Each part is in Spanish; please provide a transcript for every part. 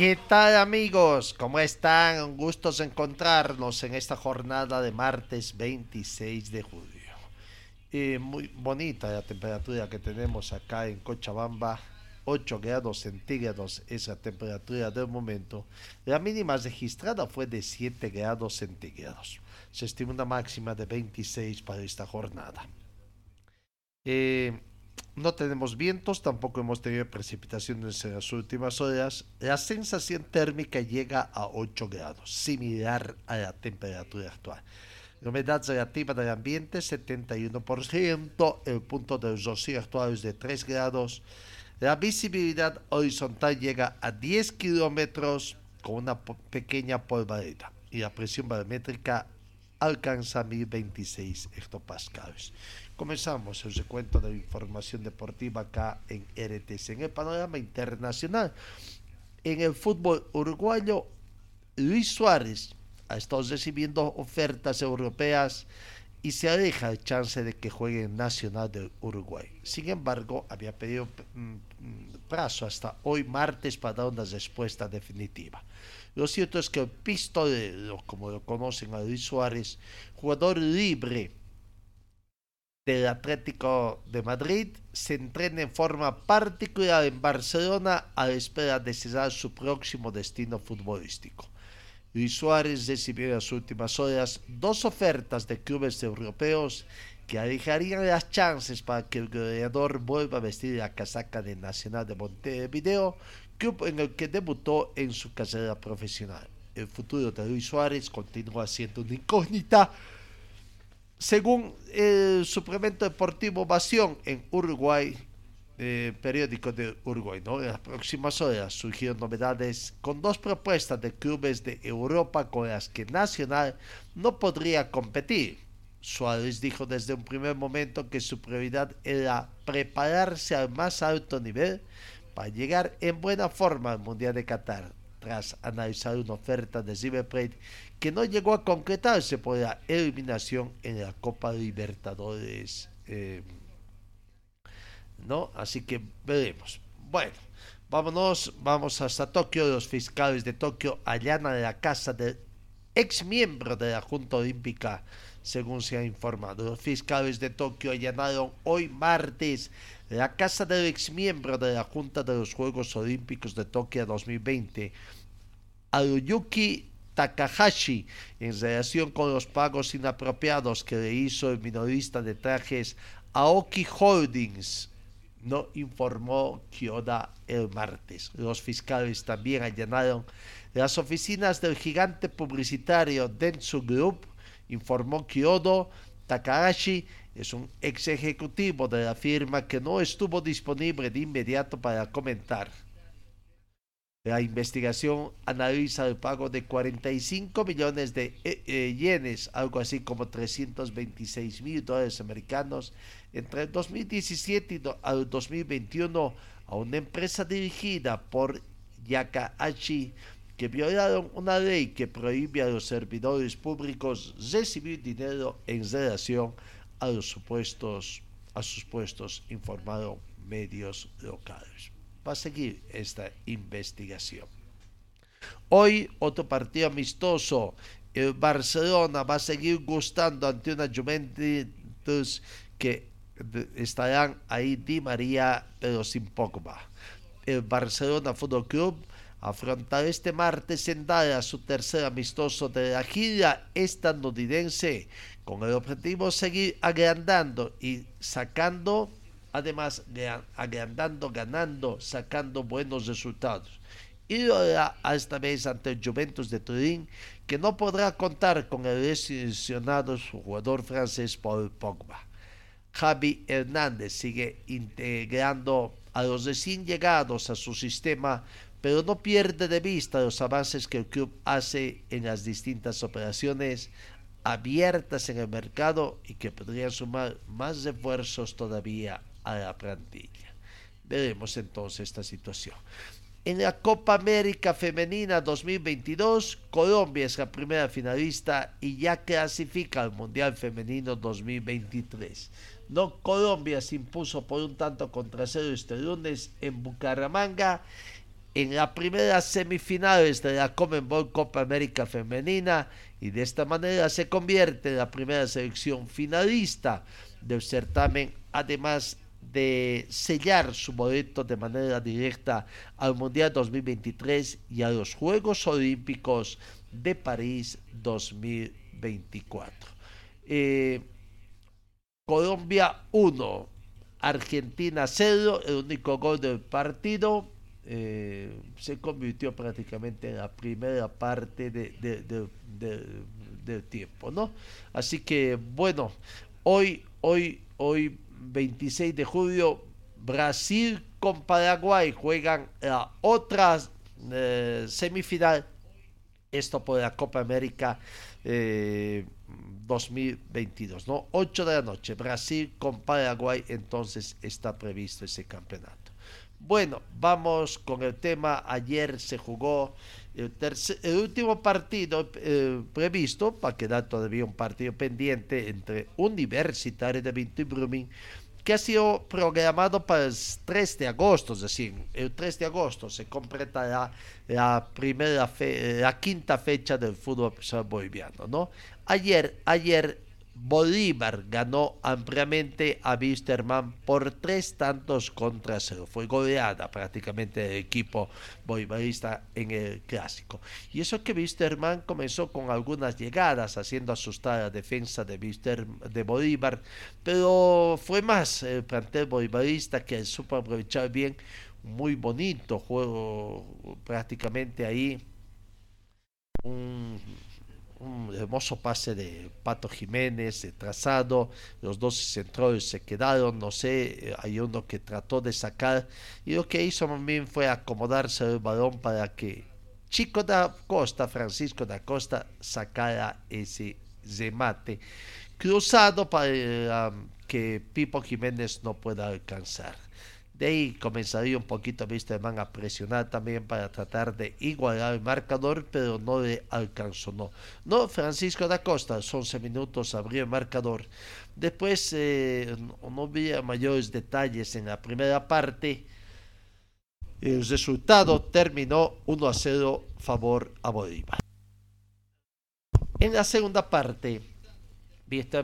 ¿Qué tal amigos? ¿Cómo están? Gustos encontrarnos en esta jornada de martes 26 de julio. Eh, muy bonita la temperatura que tenemos acá en Cochabamba. 8 grados centígrados es la temperatura del momento. La mínima registrada fue de 7 grados centígrados. Se estima una máxima de 26 para esta jornada. Eh, no tenemos vientos, tampoco hemos tenido precipitaciones en las últimas horas. La sensación térmica llega a 8 grados, similar a la temperatura actual. La humedad relativa del ambiente 71%, el punto de rocío actual es de 3 grados. La visibilidad horizontal llega a 10 kilómetros con una pequeña polvareda y la presión barométrica alcanza 1026 hectopascales. Comenzamos el recuento de información deportiva acá en RTC. En el panorama internacional, en el fútbol uruguayo, Luis Suárez ha estado recibiendo ofertas europeas y se aleja el chance de que juegue en Nacional de Uruguay. Sin embargo, había pedido plazo hasta hoy martes para dar una respuesta definitiva. Lo cierto es que el pistolero, como lo conocen a Luis Suárez, jugador libre del Atlético de Madrid, se entrena en forma particular en Barcelona a la espera de cerrar su próximo destino futbolístico. Luis Suárez recibió en las últimas horas dos ofertas de clubes europeos que alejarían las chances para que el goleador vuelva a vestir la casaca de Nacional de Montevideo, club en el que debutó en su carrera profesional. El futuro de Luis Suárez continúa siendo una incógnita. Según el suplemento deportivo Ovación en Uruguay, eh, periódico de Uruguay, ¿no? en las próximas horas surgieron novedades con dos propuestas de clubes de Europa con las que Nacional no podría competir. Suárez dijo desde un primer momento que su prioridad era prepararse al más alto nivel para llegar en buena forma al Mundial de Qatar, tras analizar una oferta de River que no llegó a concretarse por la eliminación en la Copa Libertadores. Eh, ¿No? Así que veremos. Bueno, vámonos, vamos hasta Tokio. Los fiscales de Tokio allanan la casa del ex miembro de la Junta Olímpica, según se ha informado. Los fiscales de Tokio allanaron hoy martes la casa del ex miembro de la Junta de los Juegos Olímpicos de Tokio 2020, Aruyuki Takahashi en relación con los pagos inapropiados que le hizo el minorista de trajes Aoki Holdings, no informó Kyoda el martes. Los fiscales también allanaron las oficinas del gigante publicitario Dentsu Group, informó Kyodo Takahashi, es un ex ejecutivo de la firma que no estuvo disponible de inmediato para comentar. La investigación analiza el pago de 45 millones de eh, eh, yenes, algo así como 326 mil dólares americanos, entre el 2017 y el 2021 a una empresa dirigida por Yakaachi que violaron una ley que prohíbe a los servidores públicos recibir dinero en relación a a sus puestos, informaron medios locales va a seguir esta investigación. Hoy otro partido amistoso. El Barcelona va a seguir gustando ante una Juventus que estarán ahí Di María, pero sin Pogba. El Barcelona Fútbol Club afrontar este martes en Dallas su tercer amistoso de la gira estadounidense con el objetivo de seguir agrandando y sacando, además agrandando, ganando, sacando buenos resultados. Y lo hará esta vez ante Juventus de Turín, que no podrá contar con el lesionado jugador francés Paul Pogba. Javi Hernández sigue integrando a los recién llegados a su sistema, pero no pierde de vista los avances que el club hace en las distintas operaciones abiertas en el mercado y que podrían sumar más refuerzos todavía a la plantilla. Veremos entonces esta situación. En la Copa América Femenina 2022, Colombia es la primera finalista y ya clasifica al Mundial Femenino 2023. No, Colombia se impuso por un tanto contra cero este lunes en Bucaramanga en la primera semifinales de la Comenbol Copa América Femenina y de esta manera se convierte en la primera selección finalista del certamen, además de sellar su boleto de manera directa al Mundial 2023 y a los Juegos Olímpicos de París 2024. Eh, Colombia 1, Argentina 0, el único gol del partido eh, se convirtió prácticamente en la primera parte de, del tiempo, ¿no? Así que bueno, hoy, hoy, hoy 26 de julio, Brasil con Paraguay juegan la otra eh, semifinal, esto por la Copa América 2022, eh, ¿no? 8 de la noche, Brasil con Paraguay, entonces está previsto ese campeonato. Bueno, vamos con el tema. Ayer se jugó el, último partido eh, previsto, para quedar todavía un partido pendiente entre Universitario de Vinto y Brumming, que ha sido programado para el 3 de agosto, es decir, el 3 de agosto se completará la primera la quinta fecha del fútbol boliviano, ¿no? Ayer, ayer Bolívar ganó ampliamente a Wisterman por tres tantos contra cero. Fue goleada prácticamente el equipo bolivarista en el clásico. Y eso que Wisterman comenzó con algunas llegadas, haciendo asustar a la defensa de, de Bolívar, pero fue más el plantel bolivarista que supo aprovechar bien. Muy bonito juego prácticamente ahí. Un un hermoso pase de Pato Jiménez, de trazado, los dos centrales se quedaron, no sé, hay uno que trató de sacar y lo que hizo también fue acomodarse el balón para que Chico da Costa, Francisco da Costa, sacara ese remate cruzado para que Pipo Jiménez no pueda alcanzar. De ahí comenzaría un poquito man a presionar también para tratar de igualar el marcador, pero no le alcanzó. No, no Francisco da Costa, 11 minutos abrió el marcador. Después eh, no había mayores detalles en la primera parte. El resultado terminó 1 a 0 favor a Bolívar. En la segunda parte,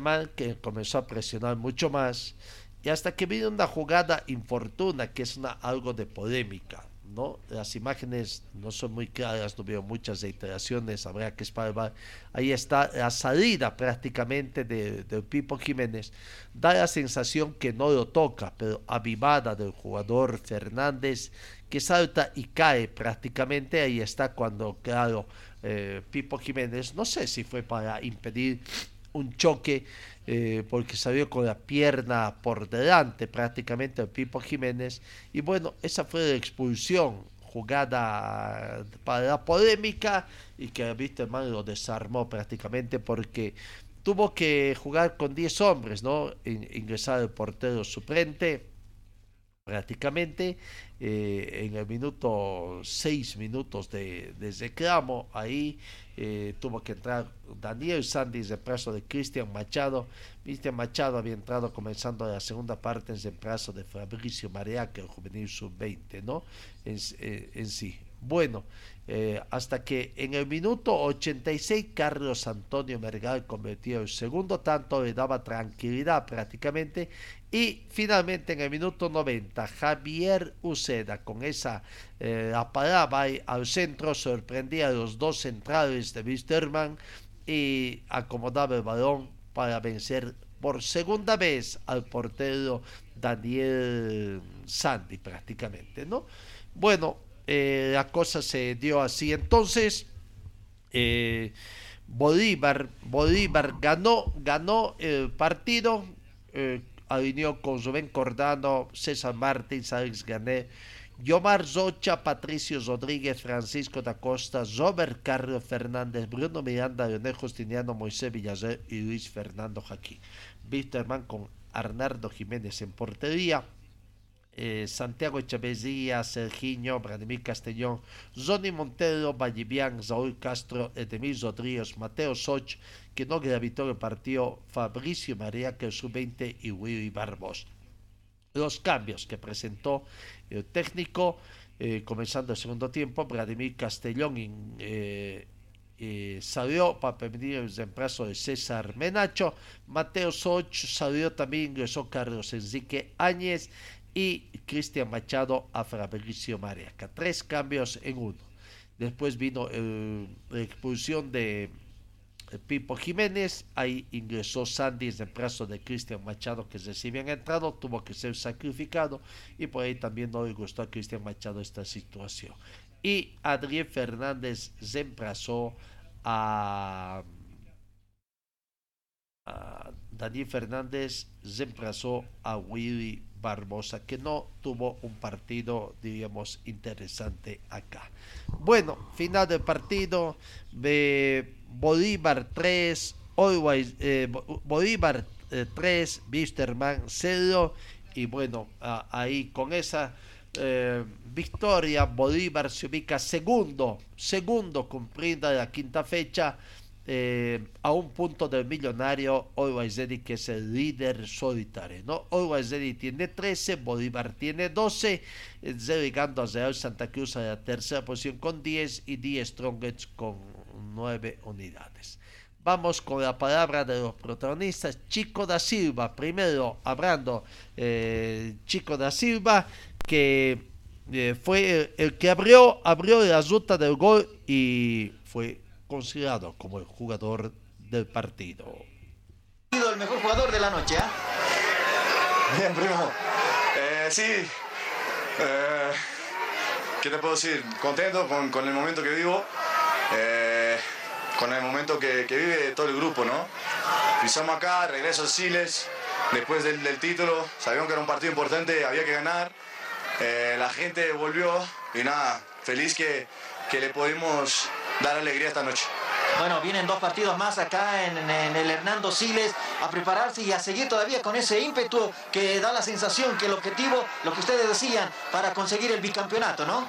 man que comenzó a presionar mucho más y hasta que vino una jugada infortuna, que es una, algo de polémica. ¿no? Las imágenes no son muy claras, no veo muchas reiteraciones, habrá que esperar. Ahí está la salida prácticamente de, Pipo Jiménez. Da la sensación que no lo toca, pero avivada del jugador Fernández que salta y cae prácticamente. Ahí está cuando, claro, eh, Pipo Jiménez, no sé si fue para impedir un choque eh, porque salió con la pierna por delante prácticamente el Pipo Jiménez y bueno, esa fue la expulsión jugada para la polémica y que hermano lo desarmó prácticamente porque tuvo que jugar con 10 hombres, ¿no? ingresar el portero suplente prácticamente eh, en el minuto 6 minutos de, de reclamo ahí eh, tuvo que entrar Daniel Sandy en reemplazo de Cristian Machado. Cristian Machado había entrado comenzando la segunda parte en reemplazo de Fabricio Marea, que el juvenil sub-20, ¿no? Eh, en sí. Bueno, eh, hasta que en el minuto 86 Carlos Antonio Mergal convirtió el segundo tanto, le daba tranquilidad prácticamente. Y finalmente en el minuto 90 Javier Uceda con esa eh, al centro, sorprendía a los dos centrales de Wisterman y acomodaba el balón para vencer por segunda vez al portero Daniel Sandy prácticamente, ¿no? Bueno, eh, la cosa se dio así. Entonces, eh, Bolívar, Bolívar ganó, ganó el partido, eh, alineó con Rubén Cordano, César Martins, Alex Gané, Yomar Zocha, Patricio Rodríguez, Francisco da Costa, Robert Carlos Fernández, Bruno Miranda, Leonel Justiniano, Moisés Villazer y Luis Fernando Jaquín. Wisterman con Arnardo Jiménez en portería. Eh, Santiago Echeverría, Sergiño, Vladimir Castellón, Johnny Montero, Vallivian, Saúl Castro, Edemir Rodríguez, Mateo Soch, que no gravitó el partido, Fabricio María, que sub-20 y Willy Barbos. Los cambios que presentó el técnico, eh, comenzando el segundo tiempo, Vladimir Castellón eh, salió para permitir el reemplazo de César Menacho, Mateo Soch salió también, ingresó Carlos Enrique Áñez, y Cristian Machado a Fabricio Mariaca. Tres cambios en uno. Después vino la expulsión de Pipo Jiménez, ahí ingresó Sandy en reemplazo de Cristian Machado que recién entrado, tuvo que ser sacrificado y por ahí también no le gustó a Cristian Machado esta situación. Y Adrián Fernández reemplazó a Daniel Fernández reemplazó a Willy Barbosa, que no tuvo un partido, diríamos, interesante acá. Bueno, final del partido de Bolívar 3, eh, Bolívar 3, Bisterman 0. Y bueno, ahí con esa eh, victoria, Bolívar se ubica segundo, segundo cumplida la quinta fecha eh, a un punto del millonario Always que es el líder solitario. ¿no? Always tiene 13, Bolívar tiene 12, llegando a Real Santa Cruz a la tercera posición con 10 y 10 Strongets con 9 unidades. Vamos con la palabra de los protagonistas. Chico da Silva, primero hablando, eh, Chico da Silva, que eh, fue el, el, que abrió, abrió la ruta del gol y fue considerado como el jugador del partido. El mejor jugador de la noche, ¿ah? Bien, primo. Eh, sí. Eh, ¿Qué te puedo decir? Contento con, con el momento que vivo. Eh, con el momento que, que, vive todo el grupo, ¿no? Pisamos acá, regreso a Siles, después del, del, título, sabíamos que era un partido importante, había que ganar. la gente volvió y nada, feliz que, que le pudimos dar alegría esta noche. Bueno, vienen dos partidos más acá en, en, el Hernando Siles a prepararse y a seguir todavía con ese ímpetu que da la sensación que el objetivo, lo que ustedes decían, para conseguir el bicampeonato, ¿no?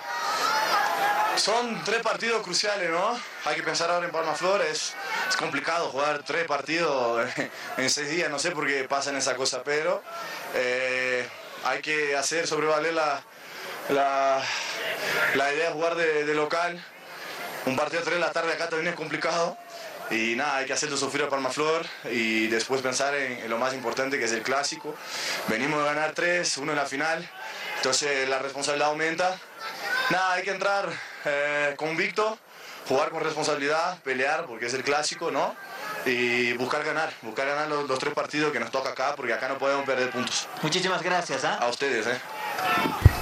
Son tres partidos cruciales, ¿no? Hay que pensar ahora en Palma Flores. Es complicado jugar tres partidos en seis días, no sé por qué pasan esa cosa, pero eh, hay que hacer sobrevaler la, la, la idea de jugar de, de local un partido a 3 de la tarde acá también es complicado. Y nada, hay que hacerlo sufrir a Palmaflor y después pensar en, lo más importante que es el clásico. Venimos a ganar tres, uno en la final, entonces la responsabilidad aumenta. Nada, hay que entrar eh, convicto, jugar con responsabilidad, pelear porque es el clásico, ¿no? Y buscar ganar, buscar ganar los, tres partidos que nos toca acá porque acá no podemos perder puntos. Muchísimas gracias. ¿eh? A ustedes. ¿eh?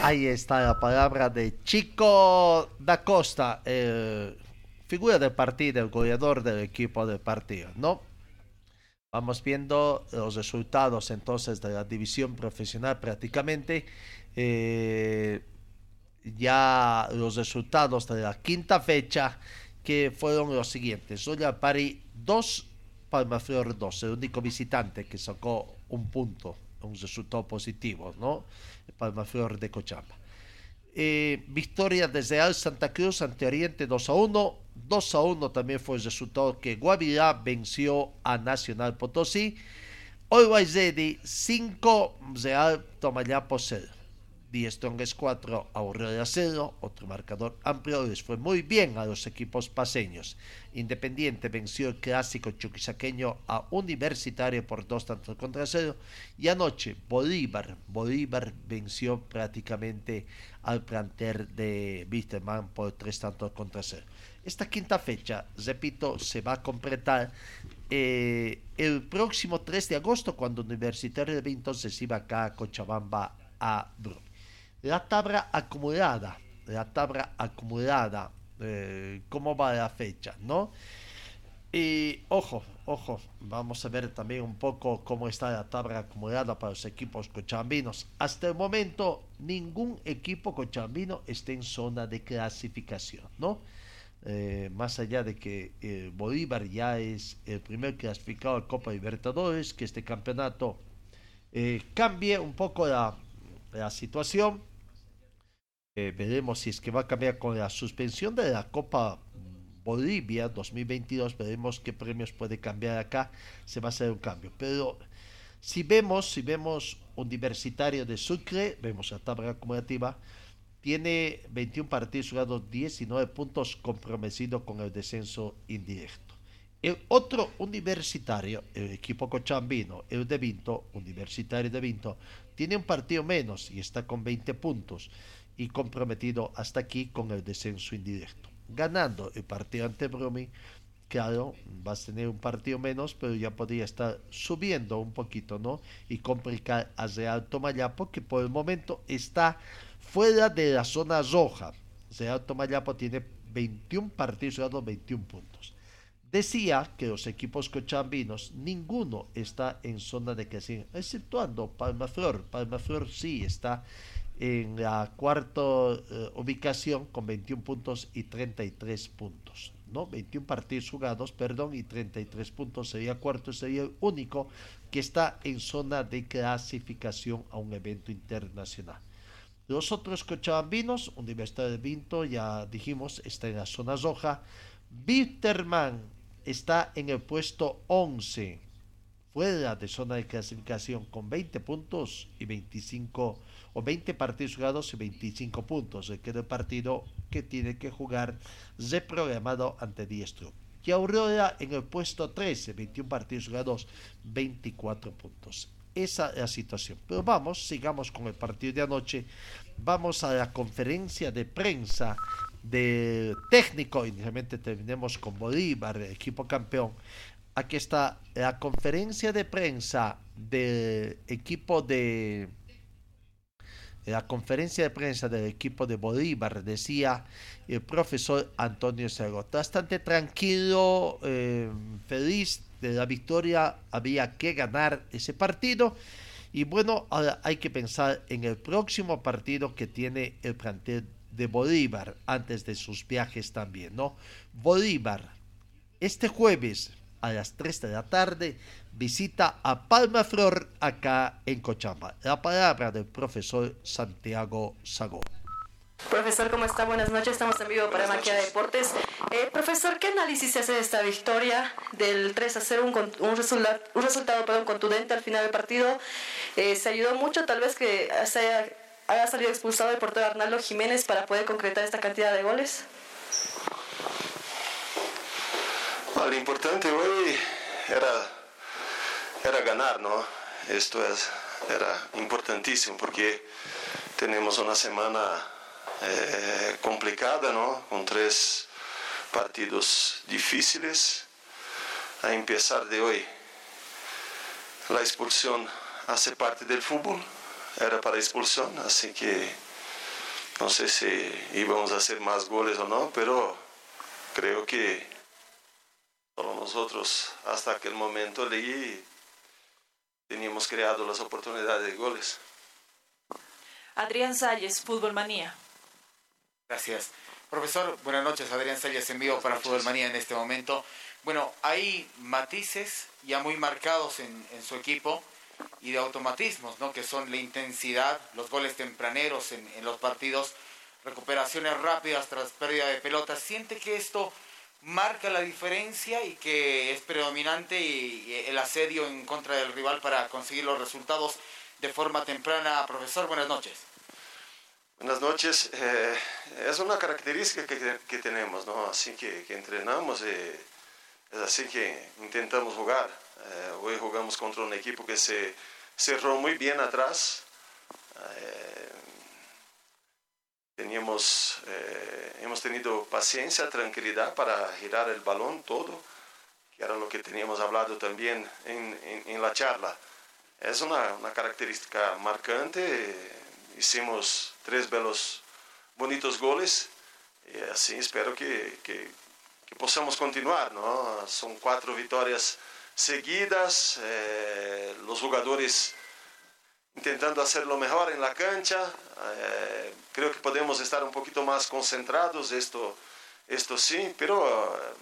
Ahí está la palabra de Chico da Costa, figura del partido, el goleador del equipo del partido, ¿no? Vamos viendo los resultados entonces de la división profesional prácticamente. Eh, ya los resultados de la quinta fecha que fueron los siguientes. Royal Pari 2, Palmaflor 2, el único visitante que sacó un punto, un resultado positivo, ¿no? Palmaflor de Cochabamba. Eh, victoria desde Al Santa Cruz ante Oriente 2 a 1. 2 a 1 también fue el resultado que Guavirá venció a Nacional Potosí. Always Ready 5, Real Tomayapo 0. Die Strongest 4, Aurora 0, otro marcador amplio, les fue muy bien a los equipos paseños. Independiente venció el clásico chuquisaqueño a Universitario por dos tantos contra cero y anoche Bolívar, Bolívar venció prácticamente al planter de Wisterman por tres tantos contra cero. Esta quinta fecha, repito, se va a completar eh, el próximo 3 de agosto cuando Universitario de entonces iba acá a Cochabamba a Brum. La tabla acumulada, la tabla acumulada, eh, cómo va la fecha, ¿no? Y ojo, ojo, vamos a ver también un poco cómo está la tabla acumulada para los equipos cochabambinos. Hasta el momento, ningún equipo cochabambino está en zona de clasificación, ¿no? Eh, más allá de que eh, Bolívar ya es el primer clasificado a Copa Libertadores, que este campeonato cambie un poco la, la situación eh, veremos si es que va a cambiar con la suspensión de la Copa Bolivia 2022. Veremos qué premios puede cambiar acá. Se va a hacer un cambio. Pero si vemos, si vemos Universitario de Sucre, vemos la tabla acumulativa, tiene 21 partidos jugados, 19 puntos comprometido con el descenso indirecto. El otro universitario, el equipo cochambino, el de Vinto, Universitario de Vinto, tiene un partido menos y está con 20 puntos y comprometido hasta aquí con el descenso indirecto. Ganando el partido ante Bromi, claro, vas a tener un partido menos, pero ya podría estar subiendo un poquito, ¿no? Y complicar a Real Tomayapo, que por el momento está fuera de la zona roja. Real Tomayapo tiene 21 partidos ganados, 21 puntos. Decía que los equipos cochambinos, ninguno está en zona de crecimiento, exceptuando Palmaflor. Palmaflor sí está en la cuarta eh, ubicación con 21 puntos y 33 puntos. ¿no? 21 partidos jugados, perdón, y 33 puntos sería cuarto, sería el único que está en zona de clasificación a un evento internacional. Los otros cochabambinos, Universidad de Vinto, ya dijimos, está en la zona roja. Bitterman está en el puesto 11, fuera de zona de clasificación con 20 puntos y 25 o 20 partidos jugados y 25 puntos. que el partido que tiene que jugar reprogramado ante Diestro. Y Aurora en el puesto 13, 21 partidos jugados, 24 puntos. Esa es la situación. Pero vamos, sigamos con el partido de anoche. Vamos a la conferencia de prensa de técnico. Inicialmente terminemos con Bolívar, equipo campeón. Aquí está la conferencia de prensa del equipo de la conferencia de prensa del equipo de Bolívar decía el profesor Antonio Cerro, bastante tranquilo, eh, feliz de la victoria, había que ganar ese partido. Y bueno, ahora hay que pensar en el próximo partido que tiene el plantel de Bolívar antes de sus viajes también, ¿no? Bolívar, este jueves a las 3 de la tarde visita a Palma Flor acá en Cochamba. La palabra del profesor Santiago Sagó. Profesor, ¿cómo está? Buenas noches, estamos en vivo para Maquia Deportes. Eh, profesor, ¿qué análisis se hace de esta victoria del 3 a 0, un, un, resultado, un resultado perdón, contundente al final del partido? Eh, ¿Se ayudó mucho tal vez que se haya, haya salido expulsado el portero Arnaldo Jiménez para poder concretar esta cantidad de goles? lo importante hoy era, era ganar, ¿no? Esto es, era importantísimo porque tenemos una semana eh, complicada, ¿no? Con tres partidos difíciles. A empezar de hoy, la expulsión hace parte del fútbol, era para expulsión, así que no sé si íbamos a hacer más goles o no, pero creo que Solo nosotros hasta aquel momento leí teníamos creado las oportunidades de goles. Adrián Salles, Fútbol Manía. Gracias. Profesor, buenas noches. Adrián Salles en vivo para Fútbol Manía en este momento. Bueno, hay matices ya muy marcados en, su equipo y de automatismos, ¿no? Que son la intensidad, los goles tempraneros en, en los partidos, recuperaciones rápidas tras pérdida de pelota. ¿Siente que esto marca la diferencia y que es predominante y, el asedio en contra del rival para conseguir los resultados de forma temprana. Profesor, buenas noches. Buenas noches. Eh, es una característica que, que tenemos, ¿no? Así que, entrenamos, eh, es así que intentamos jugar. Eh, hoy jugamos contra un equipo que se cerró muy bien atrás. Teníamos, eh, hemos tenido paciencia, tranquilidad para girar el balón todo, que era lo que teníamos hablado también en, en, la charla. Es una, característica marcante hicimos tres belos, bonitos goles y así espero que, que, que possamos continuar. ¿no? Son cuatro vitórias seguidas, eh, los jugadores intentando hacer lo mejor en la cancha. Eh, creo que podemos estar un poquito más concentrados, esto, esto sí, pero eh,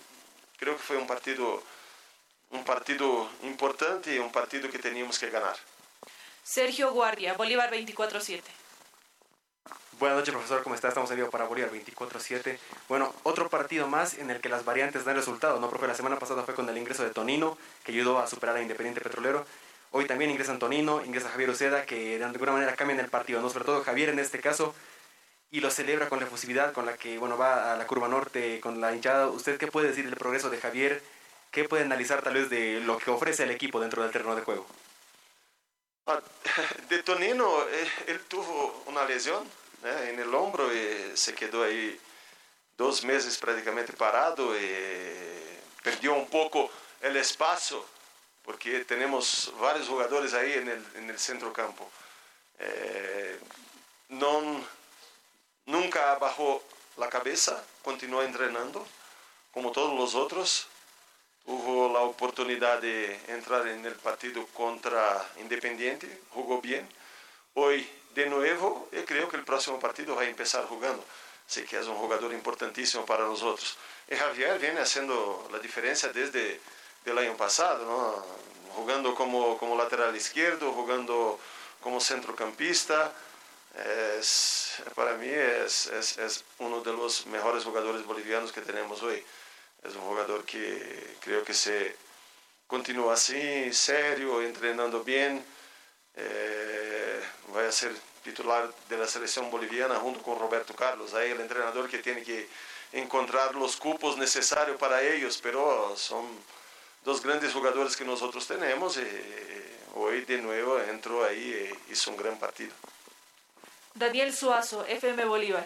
creo que fue un partido, un partido importante y un partido que teníamos que ganar. Sergio Guardia, Bolívar 24-7. Buenas noches, profesor. ¿Cómo está? Estamos en vivo para Bolívar 24-7. Bueno, otro partido más en el que las variantes dan resultado, ¿no, profe? La semana pasada fue con el ingreso de Tonino, que ayudó a superar a Independiente Petrolero. Hoy también ingresa Antonino, ingresa Javier Uceda, que de alguna manera cambian el partido, ¿no? Sobre todo Javier en este caso, y lo celebra con la efusividad con la que, bueno, va a la curva norte, con la hinchada. ¿Usted qué puede decir del progreso de Javier? ¿Qué puede analizar tal vez de lo que ofrece el equipo dentro del terreno de juego? Ah, de Tonino, eh, él tuvo una lesión né, en el hombro y se quedó ahí dos meses prácticamente parado y perdió un poco el espacio porque tenemos varios jugadores ahí en el, en el centro campo. Eh, no, nunca bajó la cabeza, continuó entrenando como todos los otros. Tuvo la oportunidad de entrar en el partido contra Independiente, jugó bien. Hoy de nuevo, yo creo que el próximo partido va a empezar jugando. Así que es un jugador importantísimo para nosotros. Y Javier viene haciendo la diferencia desde el año pasado, jugando como, como lateral izquierdo, jugando como centrocampista. Para mí es, es, es, uno de los mejores jugadores bolivianos que tenemos hoy. Es un jugador que creo que se continúa así, serio, entrenando bien. Eh, va a ser titular de la selección boliviana junto con Roberto Carlos. Ahí el entrenador que tiene que encontrar los cupos necesarios para ellos, pero son dos grandes jugadores que nosotros tenemos y hoy de nuevo entró ahí y hizo un gran partido. Daniel Suazo, FM Bolívar.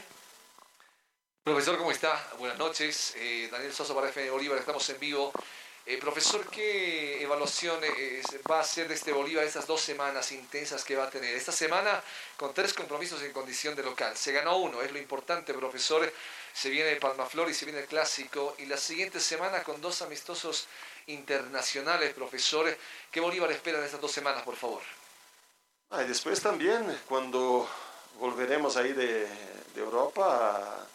Profesor, ¿cómo está? Buenas noches. Eh, Daniel Suazo para FM Bolívar, estamos en vivo. Eh, profesor, ¿qué evaluación eh, va a hacer de este Bolívar estas dos semanas intensas que va a tener? Esta semana con tres compromisos en condición de local. Se ganó uno, es lo importante, profesor. Se viene Palmaflor y se viene el clásico. Y la siguiente semana con dos amistosos internacionales, profesor. ¿Qué Bolívar espera en estas dos semanas, por favor? Ah, después también, cuando volveremos ahí de, Europa,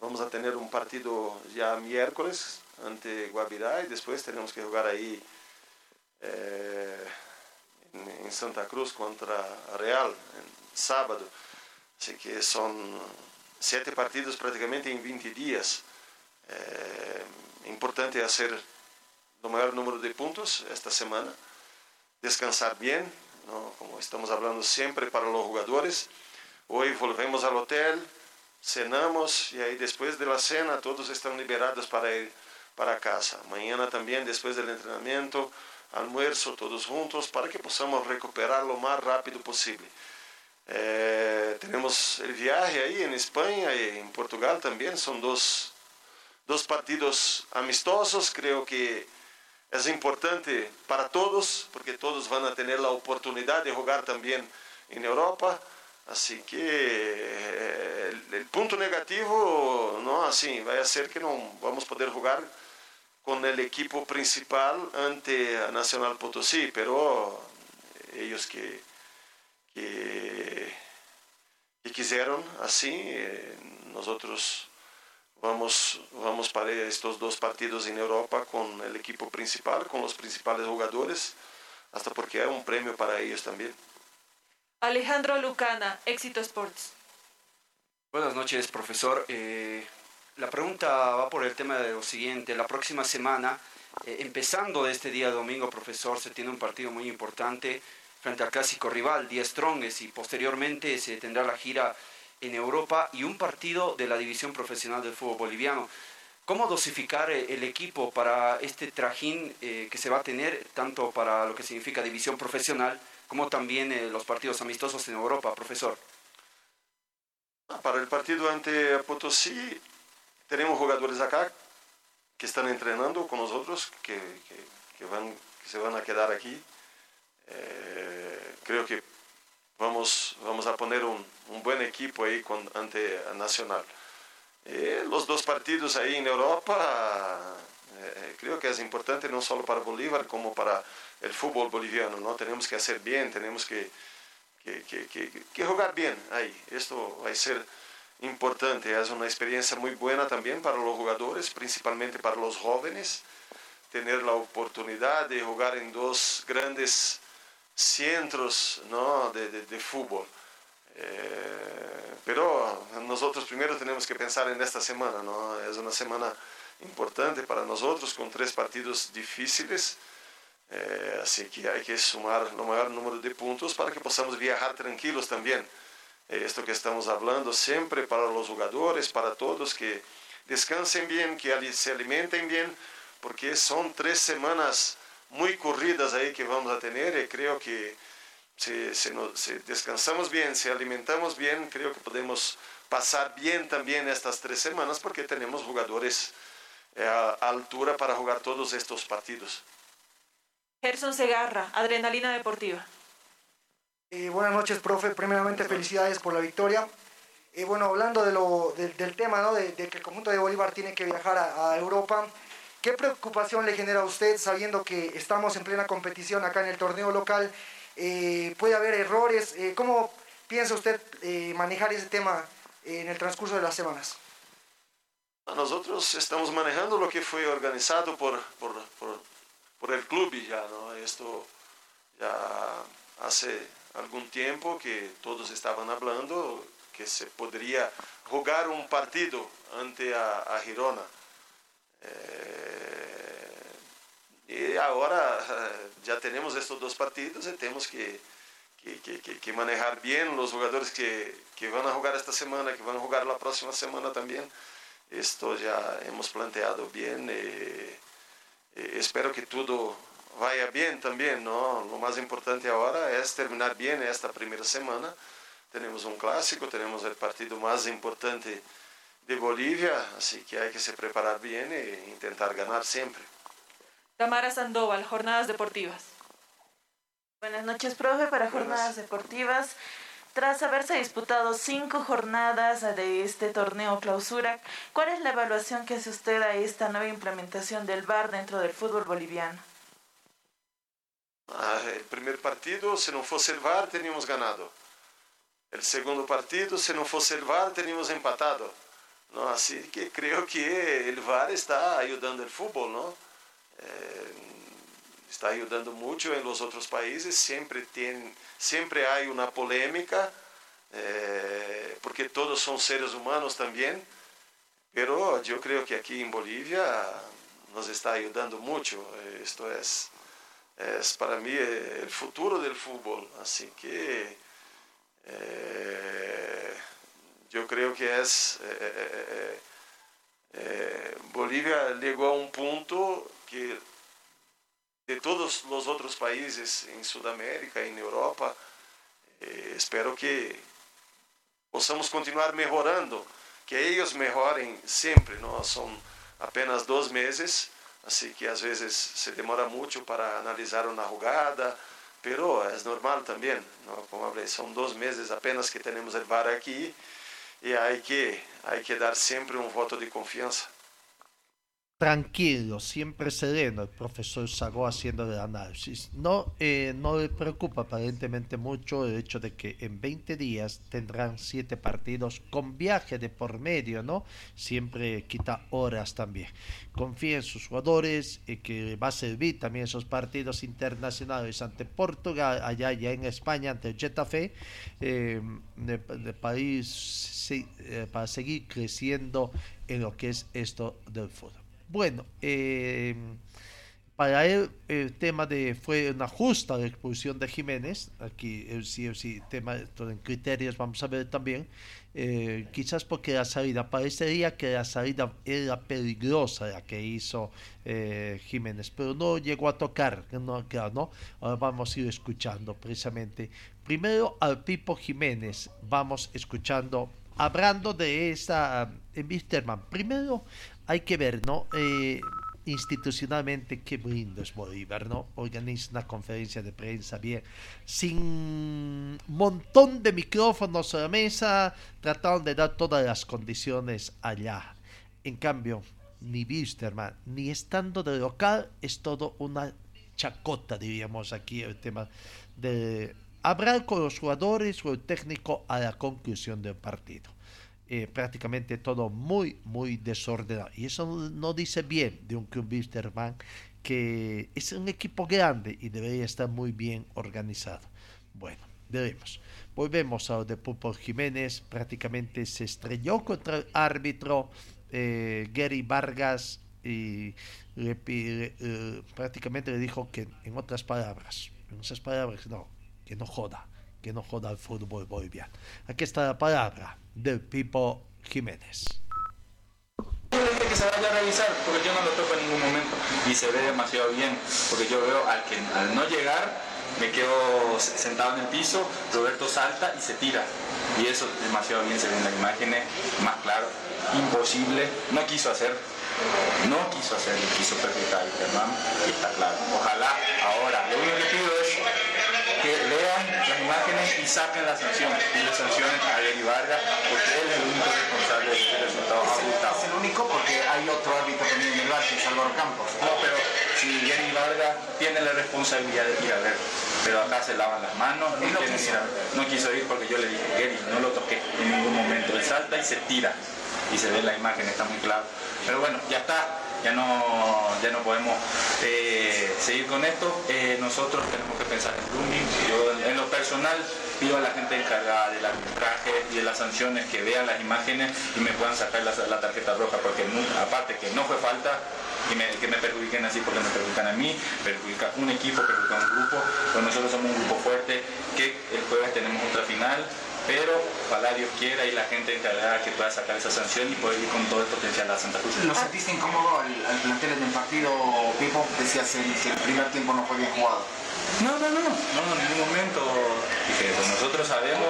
vamos a tener un partido ya miércoles ante Guabirá y después tenemos que jugar ahí eh, en, Santa Cruz contra Real, sábado. Así que son siete partidos prácticamente en 20 días. Eh, importante hacer el mayor número de puntos esta semana, descansar bien, ¿no? como estamos hablando siempre para los jugadores. Hoy volvemos al hotel, cenamos y ahí después de la cena todos están liberados para ir para casa. Mañana también después del entrenamiento, almuerzo todos juntos para que podamos recuperar lo más rápido posible. Eh, tenemos el viaje ahí en España y en Portugal también, son dos, dos partidos amistosos, creo que es importante para todos, porque todos van a tener la oportunidad de jugar también en Europa. Así que eh, el, punto negativo, no, así, va a ser que no vamos a poder jugar con el equipo principal ante Nacional Potosí, pero ellos que, que, que quisieron así, eh, nosotros vamos, vamos para estos dos partidos en Europa con el equipo principal, con los principales jugadores, hasta porque hay un premio para ellos también. Alejandro Lucana, Éxito Sports. Buenas noches, profesor. Eh, la pregunta va por el tema de lo siguiente. La próxima semana, eh, empezando este día domingo, profesor, se tiene un partido muy importante frente al clásico rival, 10 Stronges, y posteriormente se tendrá la gira en Europa y un partido de la división profesional del fútbol boliviano. ¿Cómo dosificar eh, el equipo para este trajín eh, que se va a tener, tanto para lo que significa división profesional, como también eh, los partidos amistosos en Europa, profesor? Para el partido ante Potosí, tenemos jugadores acá que están entrenando con nosotros, que, que, van, se van a quedar aquí. creo que vamos, vamos a poner un, un buen equipo ahí con, ante Nacional. Eh, los dos partidos ahí en Europa, eh, eh, creo que es importante no solo para Bolívar, como para el fútbol boliviano, ¿no? Tenemos que hacer bien, tenemos que, que, que, que, jugar bien ahí. Esto va a ser importante, es una experiencia muy buena también para los jugadores, principalmente para los jóvenes, tener la oportunidad de jugar en dos grandes centros ¿no? de, fútbol. Eh, pero nosotros primero tenemos que pensar en esta semana. Es una semana importante para nosotros con tres partidos difíciles, eh, así que hay que sumar lo mayor número de puntos para que podamos viajar tranquilos también. Eh, esto que estamos hablando siempre para los jugadores, para todos, que descansen bien, que se alimenten bien, porque son tres semanas muy corridas ahí que vamos a tener y creo que si, descansamos bien, si alimentamos bien, creo que podemos pasar bien también estas tres semanas porque tenemos jugadores eh, a, altura para jugar todos estos partidos. Gerson Segarra, Adrenalina Deportiva. Eh, buenas noches, profe. Primeramente, felicidades por la victoria. Eh, bueno, hablando de lo, del tema, ¿no? de, que el conjunto de Bolívar tiene que viajar a, a Europa, ¿qué preocupación le genera a usted sabiendo que estamos en plena competición acá en el torneo local eh, puede haber errores. Eh, ¿Cómo piensa usted eh, manejar ese tema en el transcurso de las semanas? Nosotros estamos manejando lo que fue organizado por, por, por, el club ya, ¿no? Esto ya hace algún tiempo que todos estaban hablando que se podría jugar un partido ante a, a Girona. Y ahora ya tenemos estos dos partidos y tenemos que, que, que, que manejar bien los jugadores que, van a jugar esta semana, que van a jugar la próxima semana también. Esto ya hemos planteado bien. Eh, eh, espero que todo vaya bien también, ¿no? Lo más importante ahora es terminar bien esta primera semana. Tenemos un clásico, tenemos el partido más importante de Bolivia, así que hay que se preparar bien e intentar ganar siempre. Tamara Sandoval, Jornadas Deportivas. Buenas noches, profe, para Jornadas Deportivas. Tras haberse disputado cinco jornadas de este torneo clausura, ¿cuál es la evaluación que hace usted a esta nueva implementación del VAR dentro del fútbol boliviano? Ah, el primer partido, si no fuese el VAR, teníamos ganado. El segundo partido, si no fuese el VAR, teníamos empatado. ¿No? Así que creo que el VAR está ayudando el fútbol, ¿no? Eh, está ayudando mucho en los otros países, siempre, tiene, siempre hay una polémica, eh, porque todos son seres humanos también, pero yo creo que aquí en Bolivia nos está ayudando mucho. Esto es, es para mí el futuro del fútbol, así que eh, yo creo que es... Bolivia llegó a un punto que de todos los otros países en Sudamérica, en Europa, eh, espero que podamos continuar mejorando, que ellos mejoren siempre, ¿no? Son apenas dos meses, así que a veces se demora mucho para analizar una jugada, pero es normal también, ¿no? Como hablé, son dos meses apenas que tenemos el VAR aquí y hay que, hay que dar siempre un voto de confianza tranquilo, siempre sereno, el profesor Sagó haciendo el análisis. No, eh, no le preocupa aparentemente mucho el hecho de que en 20 días tendrán 7 partidos con viaje de por medio, ¿no? Siempre quita horas también. Confía en sus jugadores y que va a servir también esos partidos internacionales ante Portugal, allá ya en España, ante Getafe, eh, de, país, eh, para seguir creciendo en lo que es esto del fútbol. Bueno, eh, para él el tema de fue una justa la expulsión de Jiménez aquí el sí el sí tema en criterios vamos a ver también eh, quizás porque la salida parecería que la salida era peligrosa la que hizo eh, Jiménez pero no llegó a tocar no claro no ahora vamos a ir escuchando precisamente. Primero al Pipo Jiménez vamos escuchando hablando de esa en primero hay que ver no eh, institucionalmente qué lindo es Bolívar, ¿no? Organiza una conferencia de prensa bien, sin montón de micrófonos a la mesa, trataron de dar todas las condiciones allá. En cambio, ni Wisterman, ni estando de local, es todo una chacota, diríamos aquí, el tema de hablar con los jugadores o el técnico a la conclusión del partido. Eh, prácticamente todo muy, muy desordenado. Y eso no dice bien de un club Wisterman que es un equipo grande y debería estar muy bien organizado. Bueno, veremos. Volvemos a de Jiménez. Prácticamente se estrelló contra el árbitro eh, Gary Vargas y le, eh, prácticamente le dijo que, en otras palabras, en esas palabras, no, que no joda, que no joda al fútbol boliviano. Aquí está la palabra del Pipo Jiménez. Que se vaya a revisar porque yo no lo toco en ningún momento y se ve demasiado bien porque yo veo al que al no llegar me quedo sentado en el piso, Roberto salta y se tira y eso demasiado bien se ve en las imágenes, más claro, imposible, no quiso hacer, no quiso hacer, quiso perjudicar al hermano y está claro. Ojalá ahora, lo único que pido imágenes y saquen la sanción y le sancionen a Gary Vargas porque él es el único responsable de este resultado abultado. Es el único porque hay otro árbitro también en el bar, Álvaro Campos. No, pero si Gary Vargas tiene la responsabilidad de ir a ver, pero acá se lavan las manos, no, no quiso. ir a ver. No quiso ir porque yo le dije, Gary, no lo toqué en ningún momento. Él salta y se tira y se ve la imagen, está muy claro. Pero bueno, ya está, ya no, ya no podemos eh, seguir con esto. Eh, nosotros tenemos que pensar en grooming. Yo en lo personal pido a la gente encargada del arbitraje y de las sanciones que vean las imágenes y me puedan sacar la, tarjeta roja, porque aparte que no fue falta, y que me perjudiquen así porque me perjudican a mí, perjudica un equipo, perjudica un grupo, pues nosotros somos un grupo fuerte, que el jueves tenemos otra final, pero ojalá Dios quiera y la gente encargada que pueda sacar esa sanción y poder ir con todo el potencial a Santa Cruz. ¿Lo sentiste incómodo al, al plantel en el partido, Pipo? Decías el- que el primer tiempo no fue bien jugado. No, no, no, no, no, en ningún momento dije eso. Nosotros sabemos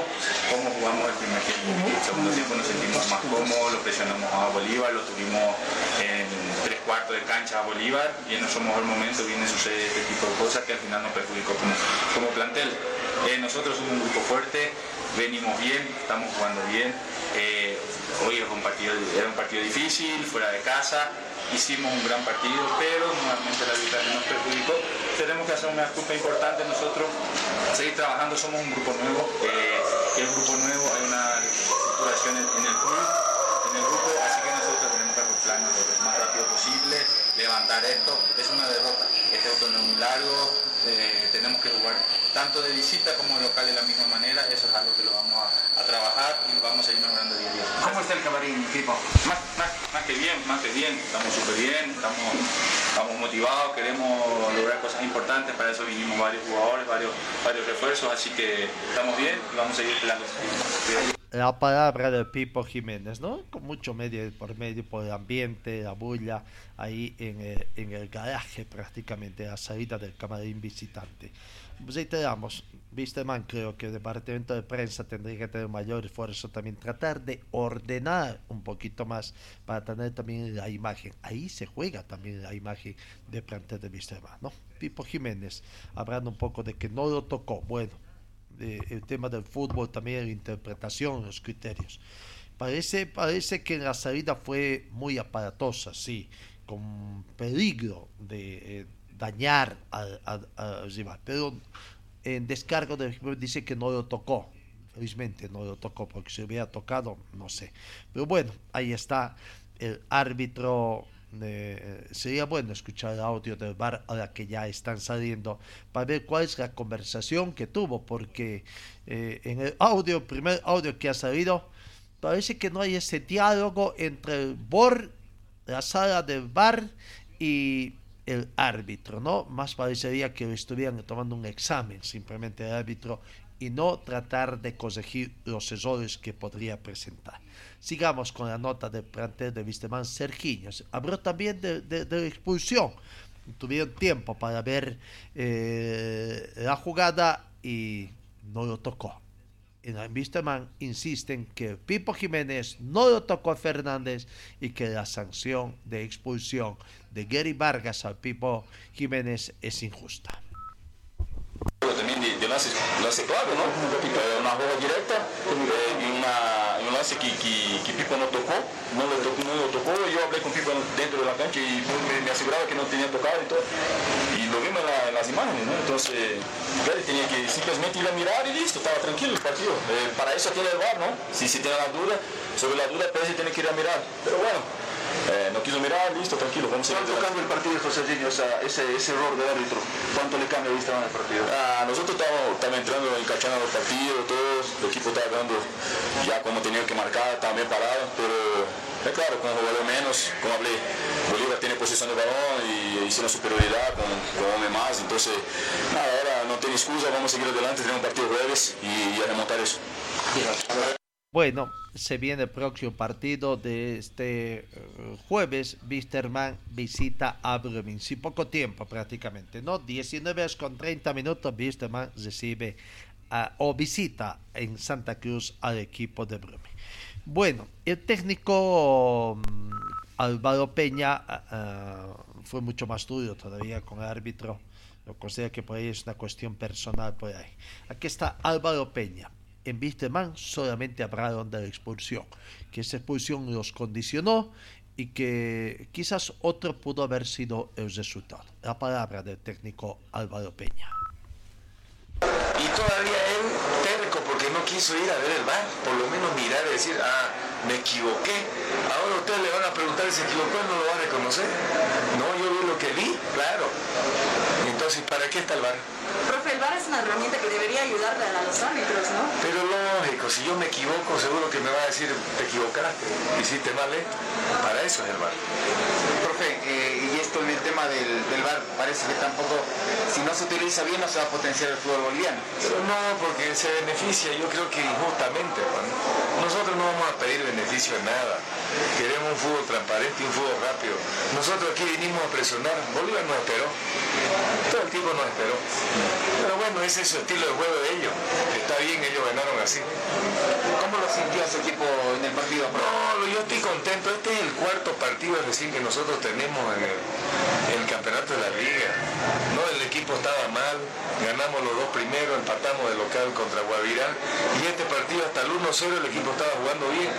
cómo jugamos el primer tiempo. El segundo tiempo nos sentimos más cómodos, lo presionamos a Bolívar, lo tuvimos en tres cuartos de cancha a Bolívar y en nuestro mejor momento viene a suceder este tipo de cosas que al final nos perjudicó como, como plantel. Eh, nosotros somos un grupo fuerte, venimos bien, estamos jugando bien. Eh, hoy es un partido, era un partido difícil, fuera de casa, hicimos un gran partido, pero nuevamente la arbitraje nos perjudicó. Tenemos que hacer una culpa importante nosotros, seguir trabajando, somos un grupo nuevo, eh, y grupo nuevo hay una estructuración en, en el club, en el grupo, así que nosotros tenemos que acoplarnos lo más rápido posible, levantar esto, es una derrota, este auto no es muy largo, eh, tenemos que jugar tanto de visita como de local de la misma manera, eso es algo que lo vamos a, a trabajar y lo vamos a ir mejorando día a día. ¿Cómo está el camarín, Pipo? Más, más, más que bien, más que bien, estamos súper bien, estamos, estamos motivados, queremos lograr cosas importantes, para eso vinimos varios jugadores, varios, varios refuerzos, así que estamos bien y vamos a seguir peleando. La palabra del Pipo Jiménez, ¿no? Con mucho medio por medio por el ambiente, la bulla, ahí en el, en el garaje prácticamente, la salida del camarín visitante. Pues reiteramos, Wisterman creo que el departamento de prensa tendría que tener mayor esfuerzo también, tratar de ordenar un poquito más para tener también la imagen. Ahí se juega también la imagen de plantel de Wisterman, ¿no? Pipo Jiménez, hablando un poco de que no lo tocó, bueno, de- el tema del fútbol, también la interpretación, los criterios. Parece, parece que la salida fue muy aparatosa, sí, con peligro de eh, dañar al, al- al pero en descargo equipo dice que no lo tocó. Felizmente no lo tocó, porque si hubiera tocado, no sé. Pero bueno, ahí está el árbitro. Eh, sería bueno escuchar el audio del bar ahora que ya están saliendo para ver cuál es la conversación que tuvo, porque eh, en el audio, primer audio que ha salido, parece que no hay ese diálogo entre el BOR, la sala del bar y el árbitro, ¿no? Más parecería que estuvieran tomando un examen simplemente el árbitro y no tratar de corregir los errores que podría presentar. Sigamos con la nota del plantel de Vistemán Sergiños. Habló también de, de, de, expulsión. Tuvieron tiempo para ver eh, la jugada y no lo tocó. En Vistemán insisten que Pipo Jiménez no lo tocó a Fernández y que la sanción de expulsión de Gary Vargas al Pipo Jiménez es injusta. Também de, de lance, lance claro, não? É, uma rola direta é, e, uma, e um lance que, que, que Pipo não tocou, não não tocou, e eu falei com Pipo dentro da cancha e me, me assegurava que não tinha tocado, então, e lo vimos na, nas imagens, né? Então, ele tinha que simplesmente ir a mirar e listo, estava tranquilo o partido. É, para isso tem o VAR, não? Se se tem a dúvida, sobre a dúvida, parece que tem que ir a mirar. Pero bueno, eh, no quiso mirar, listo, tranquilo, vamos a. ¿Cuánto cambia el partido, José Sergiño, ese, ese error de árbitro? ¿Cuánto le cambia en el partido? Ah, nosotros estábamos, entrando, encachando los partidos, todos, el equipo estaba dando ya como tenía que marcar, también parado, pero es claro, con un jugador menos, como hablé, Bolívar tiene posesión de balón y una superioridad con, con hombre más, entonces, nada, ahora no tiene excusa, vamos a seguir adelante, tenemos un partido jueves y, y a remontar eso. Bueno, se viene el próximo partido de este uh, jueves. Wisterman visita a Brumming. Sin poco tiempo prácticamente, ¿no? 19 horas con 30 minutos. Wisterman recibe o visita en Santa Cruz al equipo de Brumming. Bueno, el técnico um, Álvaro Peña uh, fue mucho más duro todavía con el árbitro. Lo considera que por ahí es una cuestión personal por ahí. Aquí está Álvaro Peña en Wisterman solamente hablaron de la expulsión, que esa expulsión los condicionó y que quizás otro pudo haber sido el resultado. La palabra del técnico Álvaro Peña. Y todavía él terco porque no quiso ir a ver el bar, por lo menos mirar y decir, ah, me equivoqué. Ahora ustedes le van a preguntar si se equivocó, no lo va a reconocer. No, yo vi lo que vi, claro. Entonces, ¿para qué está el bar? Profe, el VAR es una herramienta que debería ayudarle a los árbitros, ¿no? Pero lógico, si yo me equivoco, seguro que me va a decir, te equivocaste, hiciste mal, ¿eh? Para eso es el VAR. Profe, eh, y esto el tema del, del VAR, parece que tampoco, si no se utiliza bien, no se va a potenciar el fútbol boliviano. Pero no, porque se beneficia, yo creo que injustamente. Nosotros no vamos a pedir beneficio en nada. Queremos un fútbol transparente y un fútbol rápido. Nosotros aquí vinimos a presionar, Bolívar nos esperó. Todo el tiempo nos esperó. Pero bueno, ese es su estilo de juego de ellos. Está bien, ellos ganaron así. ¿Cómo lo sintió su equipo en el partido? No, yo estoy contento. Este es el cuarto partido recién que nosotros tenemos en el, en el campeonato de la liga. No, el equipo estaba mal, ganamos los dos primeros, empatamos de local contra Guavirá y este partido hasta el 1-0 el equipo estaba jugando bien.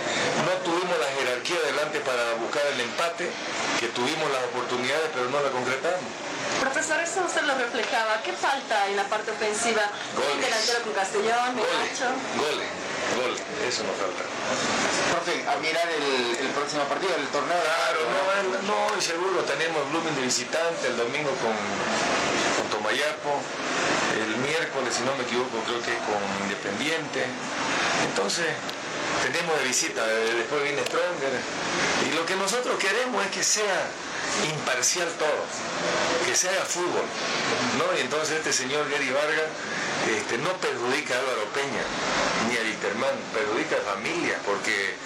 No tuvimos la jerarquía delante para buscar el empate, que tuvimos las oportunidades pero no la concretamos. Profesor, eso usted lo reflejaba. ¿Qué falta en la parte ofensiva? Goles. delantero con Castellón. Goles, goles, eso nos falta. Profe, a mirar el, el próximo partido, el torneo. Claro, no, el- no, y seguro tenemos Blooming de visitante el domingo con, con Tomayapo, el miércoles, si no me equivoco, creo que con Independiente. Entonces, tenemos de visita, eh, después viene Stronger. Y lo que nosotros queremos es que sea imparcial todo, que se haga fútbol. ¿no? Y entonces este señor Gary Vargas este, no perjudica a Álvaro Peña ni a Viterman, perjudica a familia, porque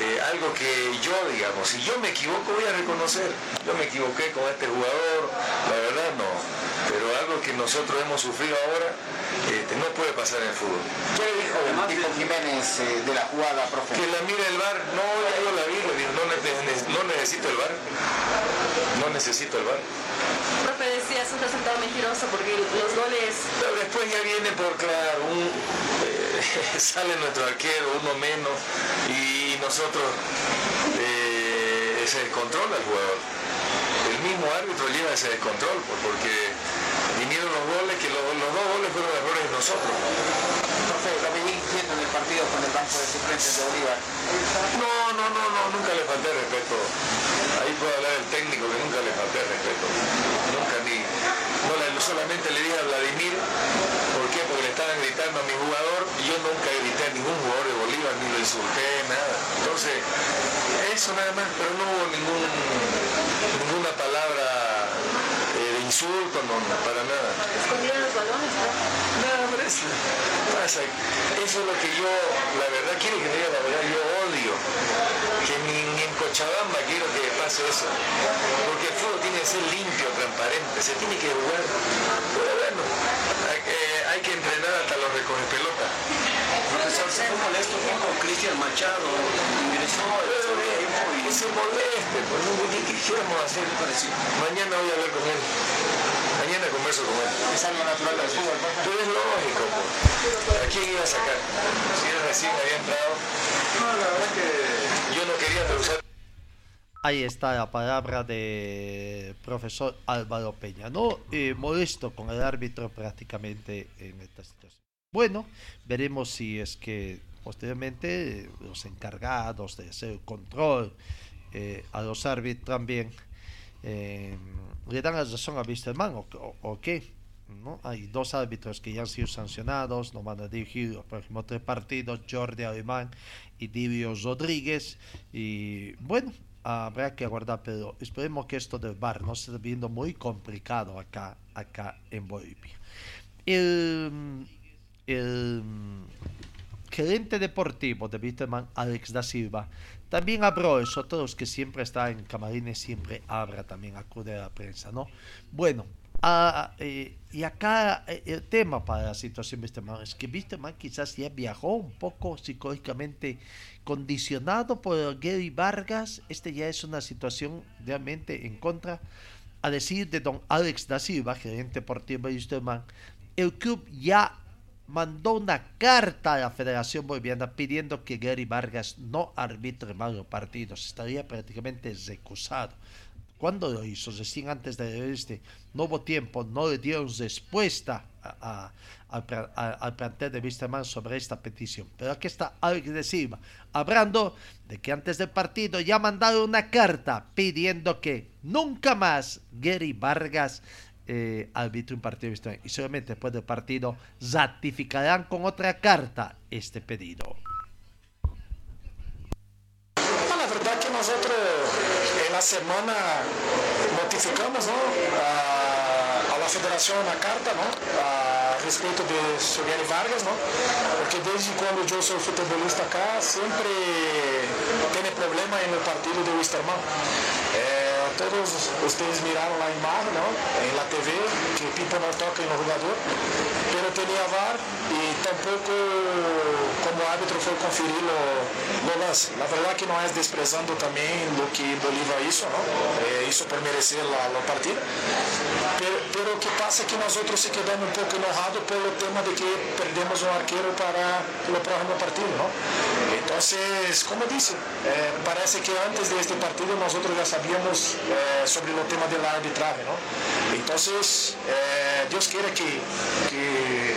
eh, algo que yo, digamos, si yo me equivoco voy a reconocer, yo me equivoqué con este jugador, la verdad no, algo que nosotros hemos sufrido ahora este, no puede pasar en el fútbol. ¿Qué le dijo el Pipo Jiménez eh, de la jugada, profe? Que la mire el bar, no, ya yo la vi, le digo, no, ne- ne- no necesito el bar, no necesito el bar. Profe, decía, es un resultado mentiroso porque los goles... Pero después ya viene por claro, un, eh, sale nuestro arquero, uno menos, y nosotros eh, se descontrola el jugador. El mismo árbitro lleva ese descontrol, pues, porque vinieron los goles, que los, los dos goles fueron errores de nosotros. Profe, lo inquieto en el partido con el banco de suplentes de Bolívar. No, no, no, no, nunca le falté respeto. Ahí puede hablar el técnico que nunca le falté respeto. Nunca ni. No, solamente le dije a Vladimir, ¿por qué? Porque le estaban gritando a mi jugador y yo nunca grité a ningún jugador de Bolívar, ni lo insulté, nada. Entonces, eso nada más, pero no hubo ningún, ninguna palabra insulto, no, no, para nada. Escondieron los balones, ¿no? No, pero es, pasa, eso es lo que yo, la verdad, quiero que diga la verdad, yo odio que ni, ni en Cochabamba quiero que pase eso. Porque el fútbol tiene que ser limpio, transparente, se tiene que jugar. Pero bueno, hay, que- hay que entrenar hasta los recoge pelota. Fue molesto poco Cristian Machado, ingresó al tiempo y Que se moleste, pues no, ¿qué quisiéramos hacer? Mañana voy a hablar con él. Mañana converso con él. Es algo natural del fútbol, profe. Pero es lógico, pues. ¿A quién iba a sacar? Si él recién había entrado. No, la verdad que yo no quería rehusar. Ahí está la palabra de profesor Álvaro Peña, ¿no? Eh, molesto con el árbitro prácticamente en esta situación. Bueno, veremos si es que posteriormente eh, los encargados de el control eh, a los árbitros también eh, le dan la razón a Wisterman o, o- qué. ¿no? Hay dos árbitros que ya han sido sancionados, no van a dirigir los próximos tres partidos, Jordi Alemán y Divio Rodríguez. Y bueno, habrá que aguardar, pero esperemos que esto del VAR no se esté viendo muy complicado acá, acá en Bolivia. El, el gerente deportivo de Bitterman, Alex da Silva, también habló, de los que siempre está en camarines, siempre habla también, acude a la prensa, ¿no? Bueno, eh, y acá eh, el tema para la situación de Bitterman es que Bitterman quizás ya viajó un poco psicológicamente condicionado por Gary Vargas, este ya es una situación realmente en contra, a decir de don Alex da Silva, gerente deportivo de Bitterman, el club ya mandó una carta a la Federación Boliviana pidiendo que Gary Vargas no arbitre más los partidos. Estaría prácticamente recusado. ¿Cuándo lo hizo? Recién antes de este. No tiempo, no le dieron respuesta al plantel de Wisterman sobre esta petición. Pero aquí está Alex de Silva, hablando de que antes del partido ya mandaron una carta pidiendo que nunca más Gary Vargas eh, partido de Wisterman. Y solamente después del partido ratificarán con otra carta este pedido. La verdad que nosotros en la semana notificamos ¿no? a, a la federación una carta ¿no? a respecto de Sogeri Vargas, ¿no? porque desde cuando yo soy futbolista acá siempre tiene problema en el partido de Wisterman. Todos ustedes miraron la imagen ¿no? en la TV que Pipo no toca en el jugador, pero tenía VAR y tampoco como árbitro fue conferir lo, lo lance. La verdad que no es desprezando también lo que Bolívar hizo, ¿no? Eh, hizo por merecer la partida. Pero, pero que pasa que nosotros se quedamos un poco enojados el tema de que perdemos un arquero para el próximo partido, ¿no? Entonces, como dice, eh, parece que antes de este partido nosotros ya sabíamos eh, sobre el tema del arbitraje, ¿no? Entonces, eh, Dios quiera que, que,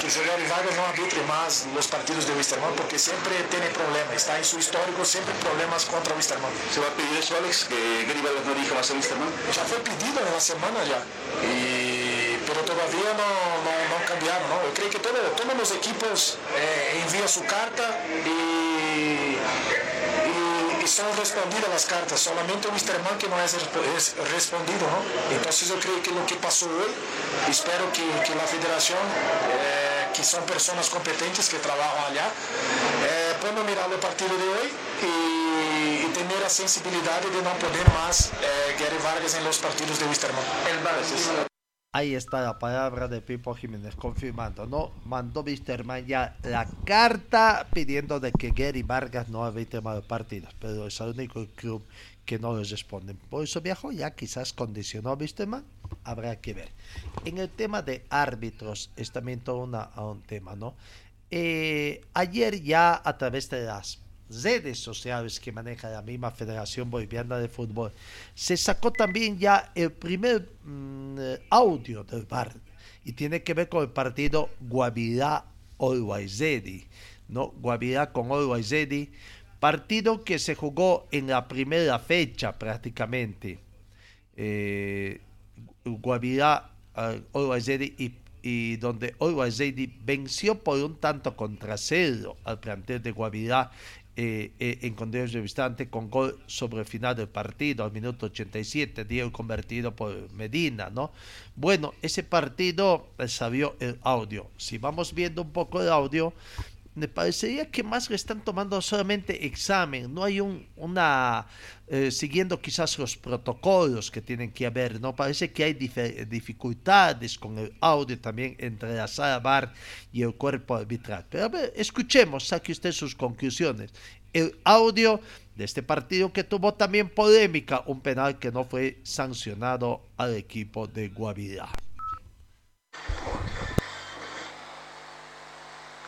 que Jorge Vargas no arbitre más los partidos de Wisterman porque siempre tiene problemas, está en su histórico siempre problemas contra Wisterman. ¿Se va a pedir eso, Alex? Que Vargas no dirija más a Wisterman. Ya fue pedido en la semana ya, y- pero todavía no, no, no cambiaron, ¿no? Yo creo que todo- todos los equipos eh, envían su carta y, y son respondidas las cartas, solamente Wisterman que no es, resp- es respondido. Entonces yo creo que lo que pasó hoy, espero que, que la federación, eh, que son personas competentes que trabajan allá, eh, puedan mirar el partido de hoy y, tener la sensibilidad de no poner más eh, Vargas en los partidos de Wisterman. El Vargas. Ahí está la palabra de Pipo Jiménez confirmando, ¿no? Mandó Wisterman ya la carta pidiendo de que Gary Vargas no arbitre más los partidos, pero es el único club que no les responden. Por eso viajó, ya quizás condicionó a Wisterman, habrá que ver. En el tema de árbitros es también todo un tema, ¿no? Eh, ayer ya a través de las redes sociales que maneja la misma Federación Boliviana de Fútbol, se sacó también ya el primer mm, eh, audio del VAR y tiene que ver con el partido Guavirá Olwaizedi, ¿no? Guavirá con Olwaizedi, partido que se jugó en la primera fecha prácticamente. Eh, Guavirá eh, Olwaizedi y y donde Olwaizedi venció por un tanto contra cero al plantel de Guavirá eh, eh, en condiciones de con gol sobre el final del partido al minuto 87, Diego convertido por Medina, ¿no? Bueno, ese partido eh, salió el audio. Si vamos viendo un poco el audio, me parecería que más le están tomando solamente examen, no hay un, una, eh, siguiendo quizás los protocolos que tienen que haber, ¿no? Parece que hay dificultades con el audio también entre la sala bar y el cuerpo arbitral. Pero a ver, escuchemos, saque usted sus conclusiones. El audio de este partido que tuvo también polémica, un penal que no fue sancionado al equipo de Guavirá.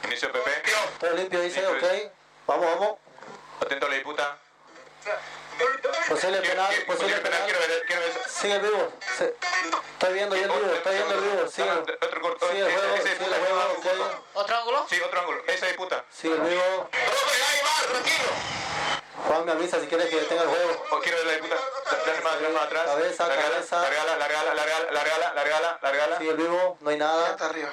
Inicio Pepe. Todo limpio, dice, ok. Vamos, vamos. Atento a la disputa. Posible penal, posible penal. Quiero ver, quiero ver. Sigue el vivo. Se- Estoy viendo yo el vivo, estoy viendo el vivo. Sigue, Otro corto. sigue el juego, sigue el juego. ¿Otro ángulo? Sí, otro ángulo. Esa disputa. Sigue el vivo. Juan me avisa si quieres que detenga el juego. Oh, quiero ver la disputa. Dale más, dale más atrás. Cabeza, largala, cabeza. Largala, largala, largala, largala, largala, largala. Sigue el vivo, no hay nada. Está arriba.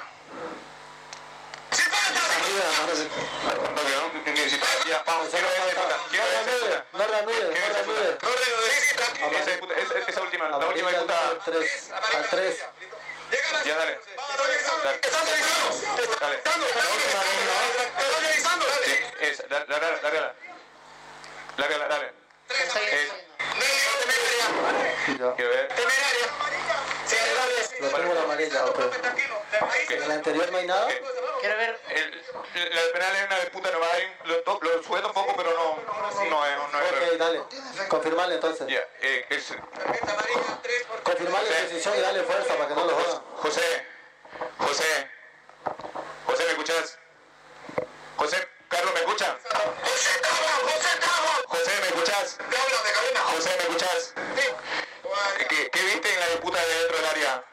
Esa la última Amarilla disputa. al 3, al 3. Ya, dale. Dale. La amarilla. En el anterior no hay nada. Quiero ver. El, la del penal es una disputa no. Lo, to- lo suelto un poco, pero no, no es. No es Ok, dale. Confirmarle entonces. Ya, eh, es, la decisión y dale fuerza para que no lo jodan. José, José, José, ¿me escuchas? José, Carlos, ¿me escucha? José, ¿me escuchas? José, ¿me escuchas? ¿Qué, qué viste en la disputa de dentro del área?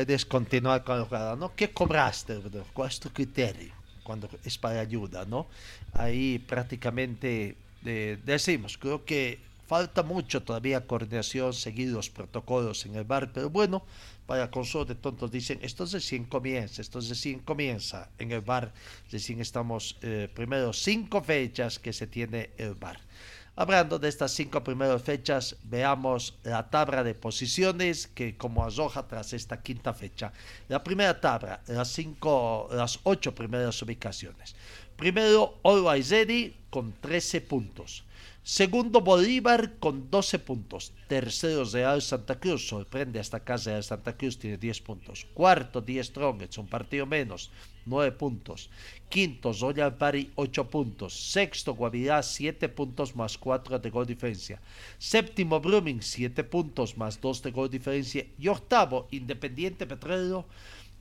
Puedes continuar con el jugador, ¿no? ¿Qué cobraste? ¿Cuál es tu criterio cuando es para ayuda, no? Ahí prácticamente eh, decimos, creo que falta mucho todavía coordinación, seguir los protocolos en el bar, pero bueno, para consuelo de tontos dicen, esto recién comienza, esto recién comienza en el bar, recién estamos eh, primero cinco fechas que se tiene el bar. Hablando de estas cinco primeras fechas, veamos la tabla de posiciones que como arroja tras esta quinta fecha. La primera tabla, las cinco, las ocho primeras ubicaciones. Primero, Ready con 13 puntos. Segundo, Bolívar con 12 puntos. Tercero, Real Santa Cruz. Sorprende hasta acá, Real Santa Cruz tiene 10 puntos. Cuarto, 10 Strongets, un partido menos, 9 puntos. Quinto, Royal Party, 8 puntos. Sexto, Guavirá, 7 puntos más 4 de gol diferencia. Séptimo, Blooming, 7 puntos más 2 de gol diferencia. Y octavo, Independiente Petrolero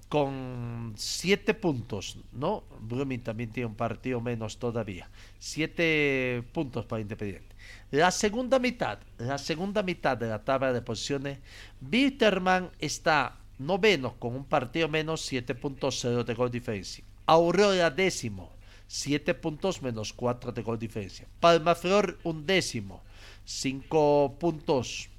con 7 puntos, ¿no? Blooming también tiene un partido menos todavía. 7 puntos para Independiente. La segunda mitad, la segunda mitad de la tabla de posiciones, Bitterman está noveno con un partido menos, 7 puntos, 0 de gol diferencia. Aurora décimo, 7 puntos menos 4 de gol diferencia. Palmaflor un décimo, 5 puntos.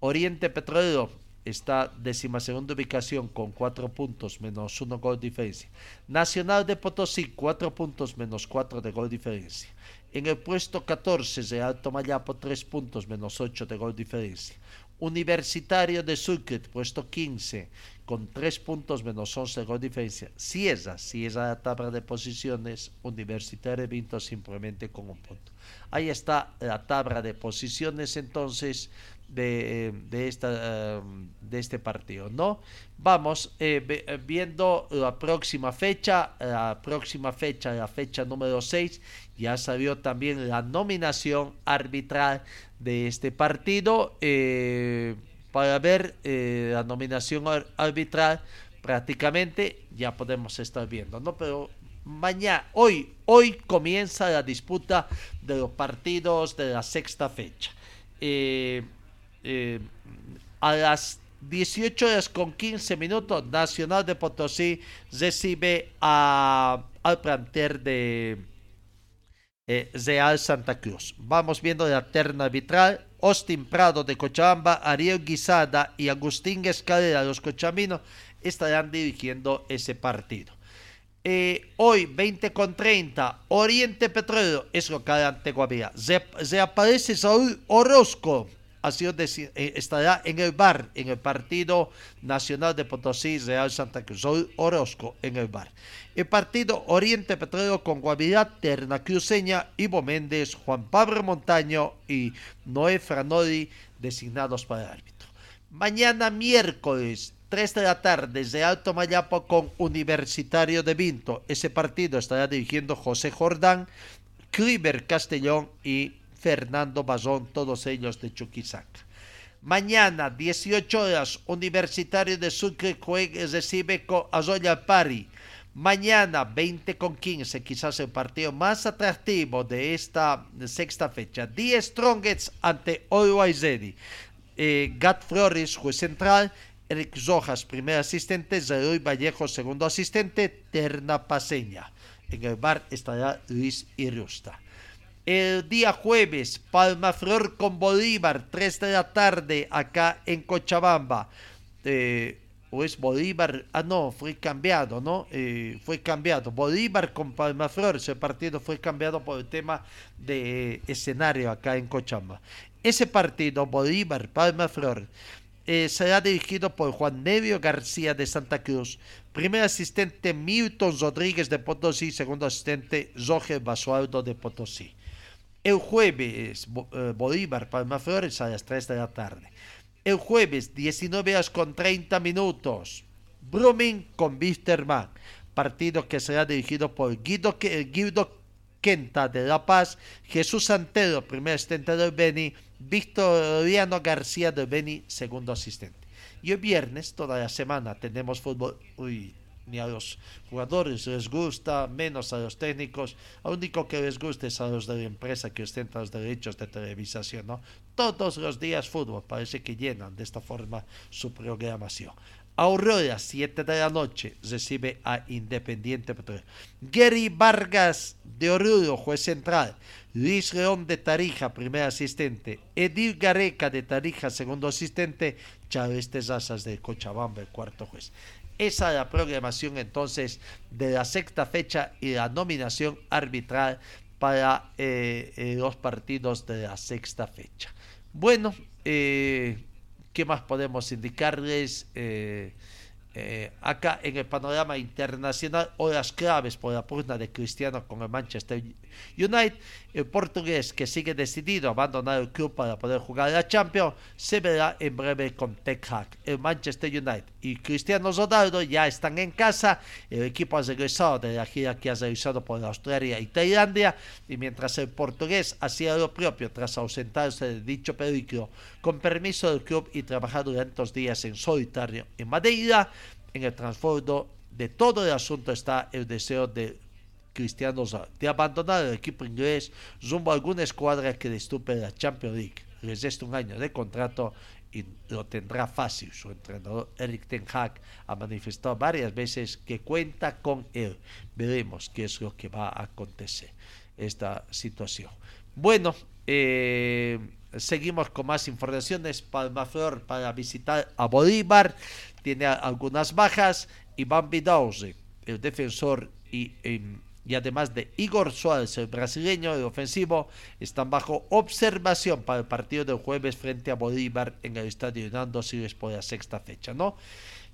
Oriente Petrolero está décima segunda ubicación con 4 puntos menos 1 gol diferencia. Nacional de Potosí 4 puntos menos 4 de gol diferencia. En el puesto 14 de Alto Mayapo 3 puntos menos 8 de gol diferencia. Universitario de Sucre, puesto 15, con 3 puntos menos 11 de gol diferencia. Cieza, Cieza la tabla de posiciones, Universitario de Vinto simplemente con un punto. Ahí está la tabla de posiciones entonces de, de, esta, eh, de este partido, ¿no? Vamos eh, eh, viendo la próxima fecha, la próxima fecha, la fecha número 6, ya salió también la nominación arbitral de este partido. eh, para ver eh, la nominación ar- arbitral, prácticamente ya podemos estar viendo, ¿no? Pero mañana, hoy, hoy comienza la disputa de los partidos de la sexta fecha. Eh, eh, a las 18 horas con 15 minutos, Nacional de Potosí recibe a, al planter de, eh, Real Santa Cruz. Vamos viendo la terna arbitral. Austin Prado de Cochabamba, Ariel Guisada y Agustín Escalera, los cochaminos, estarán dirigiendo ese partido. Eh, hoy, 20 con 30, Oriente Petróleo es local ante Guavira. Reaparece Saúl Orozco ha sido eh, estará en el bar en el partido nacional de Potosí Real Santa Cruz. Orozco en el bar. El partido Oriente Petróleo con Guavirá, Terna Cruceña, Ivo Méndez, Juan Pablo Montaño y Noé Franoli designados para el árbitro. Mañana miércoles 3 de la tarde desde Alto Mayapo con Universitario de Vinto. Ese partido estará dirigiendo José Jordán, Cliver Castellón y Fernando Bazón, todos ellos de Chuquisaca. Mañana, 18 horas, Universitario de Sucre recibe con Azoya Pari. Mañana, 20 con 15, quizás el partido más atractivo de esta sexta fecha. Die Strongets ante Oroaizedi. Eh, Gat Flores, juez central. Eric Rojas, primer asistente. Zeroy Vallejo, segundo asistente. Terna Paseña. En el bar estará Luis Irusta. El día jueves, Palma Flor con Bolívar, 3 de la tarde, acá en Cochabamba. Eh, o es Bolívar, ah no, fue cambiado, ¿no? Eh, fue cambiado. Bolívar con Palmaflor, ese partido fue cambiado por el tema de escenario acá en Cochabamba. Ese partido, Bolívar, Palmaflor, eh, será dirigido por Juan Nevio García de Santa Cruz, primer asistente Milton Rodríguez de Potosí, segundo asistente Roger Basualdo de Potosí. El jueves, eh, Bolívar, Palmaflores a las 3 de la tarde. El jueves, 19 horas con 30 minutos. Brumming con Wisterman. Partido que será dirigido por Guido, Guido Quenta de La Paz, Jesús Santero, primer asistente del Beni, Victoriano García del Beni, segundo asistente. Y el viernes, toda la semana, tenemos fútbol. Uy, ni a los jugadores les gusta, menos a los técnicos. Lo único que les gusta es a los de la empresa que ostenta los derechos de televisación, ¿no? Todos los días fútbol, parece que llenan de esta forma su programación. Aurora, 7 de la noche, recibe a Independiente Petróleo. Gary Vargas de Oruro, juez central. Luis León de Tarija, primer asistente. Edil Gareca de Tarija, segundo asistente. Chávez Tezazas de Cochabamba, cuarto juez. Esa es la programación entonces de la sexta fecha y la nominación arbitral para eh, eh, los partidos de la sexta fecha. Bueno, eh, ¿qué más podemos indicarles? Eh, acá en el panorama internacional, horas claves por la pugna de Cristiano con el Manchester United. El portugués, que sigue decidido a abandonar el club para poder jugar la Champions, se verá en breve con Hack. El Manchester United y Cristiano Ronaldo ya están en casa. El equipo ha regresado de la gira que ha realizado por Australia y Tailandia. Y mientras el portugués hacía lo propio tras ausentarse de dicho peligro, con permiso del club y trabajar durante dos días en solitario en Madeira, en el trasfondo de todo el asunto está el deseo de Cristiano de abandonar el equipo inglés rumbo a alguna escuadra que destupe la Champions League. Les resta un año de contrato y lo tendrá fácil. Su entrenador Eric Ten Hag ha manifestado varias veces que cuenta con él. Veremos qué es lo que va a acontecer esta situación. Bueno, eh, seguimos con más informaciones. Palmaflor para visitar a Bolívar tiene algunas bajas. Iván Vidauze, el defensor y, y, además de Igor Suárez, el brasileño, el ofensivo, están bajo observación para el partido del jueves frente a Bolívar en el estadio Hernando Siles por la sexta fecha, ¿no?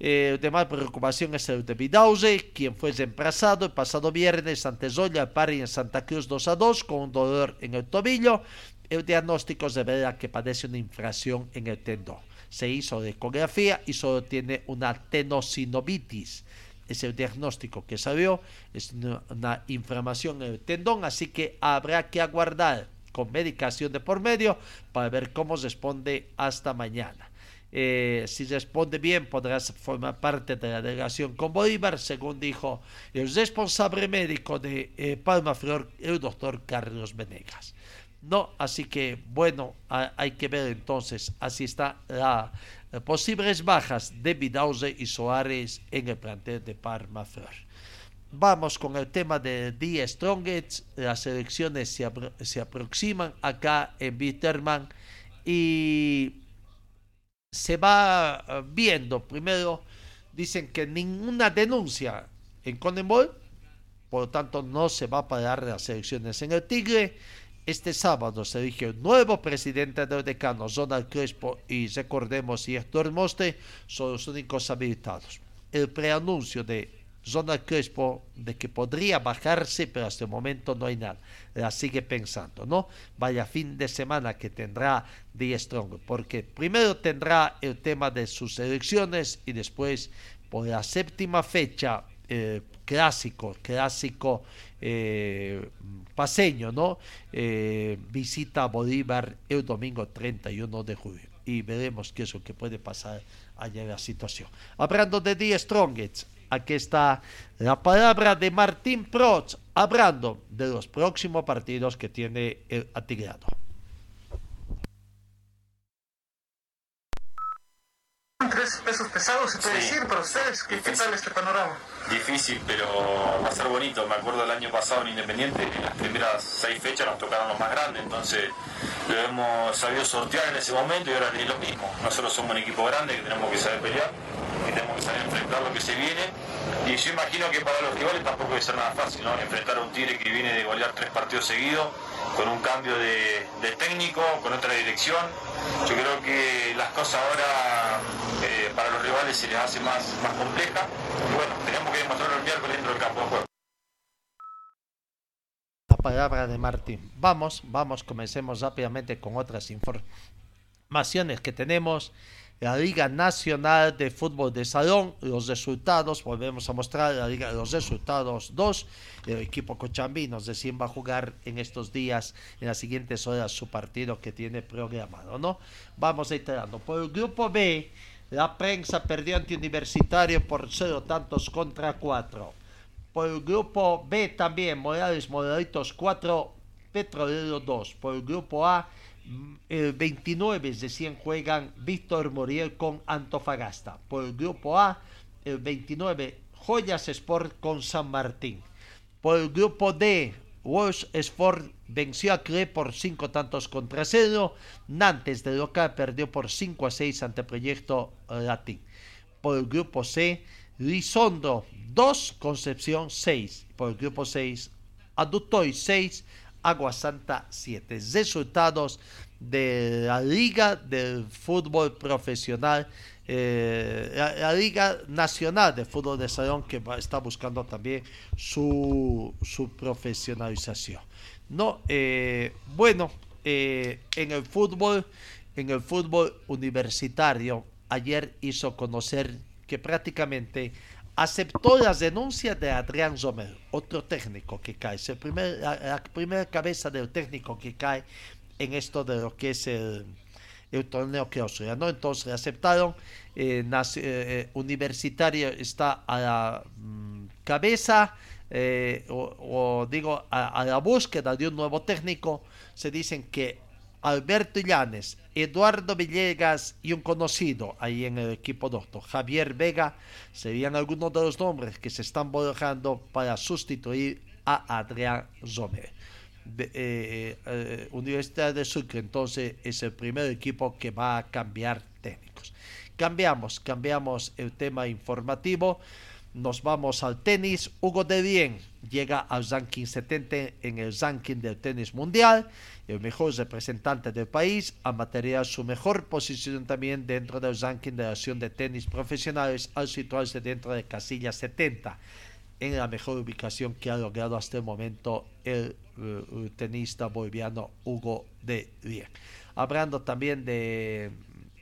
Eh, de preocupación es el de Vidauze, quien fue reemplazado el pasado viernes ante Zoya Pari en Santa Cruz 2 a 2 con un dolor en el tobillo. El diagnóstico revela que padece una infracción en el tendón se hizo ecografía y solo tiene una tenosinovitis. Es el diagnóstico que salió, es una, inflamación en el tendón, así que habrá que aguardar con medicación de por medio para ver cómo responde hasta mañana. Eh, si responde bien, podrás formar parte de la delegación con Bolívar, según dijo el responsable médico de eh, Palma Flor, el doctor Carlos Venegas. No, así que bueno, hay que ver entonces, así está las posibles bajas de Vidauze y Soares en el plantel de Parma vamos con el tema de The Strongest. Las elecciones se, se aproximan acá en Bitterman y se va eh, viendo. Primero, dicen que ninguna denuncia en Conmebol, por lo tanto no se va a parar las elecciones en el Tigre. Este sábado se elige un nuevo presidente del decano, Donald Crespo, y recordemos, y Héctor Moste son los únicos habilitados. El preanuncio de Donald Crespo de que podría bajarse, pero hasta el momento no hay nada. La sigue pensando, ¿no? Vaya fin de semana que tendrá The Strong, porque primero tendrá el tema de sus elecciones y después, por la séptima fecha, eh, clásico, clásico eh, paseño, ¿no? Eh, visita Bolívar el domingo 31 de julio. Y veremos qué es lo que puede pasar allá en la situación. Hablando de The Strongest, aquí está la palabra de Martín Proch, hablando de los próximos partidos que tiene el Atigrado. Tres pesos pesados, se puede Sí. decir, para ustedes. ¿Qué, qué tal este panorama? Difícil, pero va a ser bonito. Me acuerdo el año pasado en Independiente, en las primeras seis fechas nos tocaron los más grandes, entonces lo hemos sabido sortear en ese momento y ahora es lo mismo. Nosotros somos un equipo grande que tenemos que saber pelear, que tenemos que saber enfrentar lo que se viene. Y yo imagino que para los rivales tampoco debe ser nada fácil, ¿no? Enfrentar a un Tigre que viene de golear tres partidos seguidos, con un cambio de, de técnico, con otra dirección. Yo creo que las cosas ahora eh, para los rivales se les hace más, más compleja. Y bueno, tenemos que demostrarlo el miércoles dentro del campo de juego. La palabra de Martín. Vamos, vamos, comencemos rápidamente con otras informaciones que tenemos. La Liga Nacional de Fútbol de Salón, los resultados, volvemos a mostrar la Liga, los resultados 2. El equipo cochambinos recién va a jugar en estos días, en las siguientes horas, su partido que tiene programado, ¿no? Vamos reiterando. Por el grupo B, la prensa perdió ante Universitario por cero tantos contra 4. Por el grupo B también, Morales Moralitos 4, Petrolero 2. Por el grupo A, mm, el 29 recién juegan Víctor Moriel con Antofagasta. Por el grupo A, el 29 Joyas Sport con San Martín. Por el grupo D, Walsh Sport venció a CRE por 5 tantos contra 0. Nantes de local perdió por 5 a 6 ante Proyecto Latín. Por el grupo C, Lizondo 2, Concepción 6. Por el grupo 6, Adutoy 6, Agua Santa 7. Resultados de la Liga del Fútbol Profesional, eh, la, la Liga Nacional de Fútbol de Salón que va- está buscando también su, su profesionalización. No, eh, bueno, eh, en el fútbol, en el fútbol universitario, ayer hizo conocer que prácticamente aceptó las denuncias de Adrián Romero, otro técnico que cae, es la, primera cabeza del técnico que cae en esto de lo que es el, el torneo clausura, ¿no? Entonces aceptaron, eh, eh, Universitario está a la mm, cabeza, eh, o, o digo, a, a la búsqueda de un nuevo técnico, se dicen que Alberto Illanes, Eduardo Villegas y un conocido ahí en el equipo doctor, Javier Vega, serían algunos de los nombres que se están barajando para sustituir a Adrián Zomer. De- eh, eh, Universidad de Sucre entonces es el primer equipo que va a cambiar técnicos. Cambiamos, cambiamos el tema informativo. Nos vamos al tenis. Hugo de Bien llega al ranking 70 en el ranking del tenis mundial. El mejor representante del país a material su mejor posición también dentro del ranking de la Asociación de Tenis Profesionales al situarse dentro de casilla 70 en la mejor ubicación que ha logrado hasta el momento el eh, tenista boliviano Hugo de Bien. Hablando también de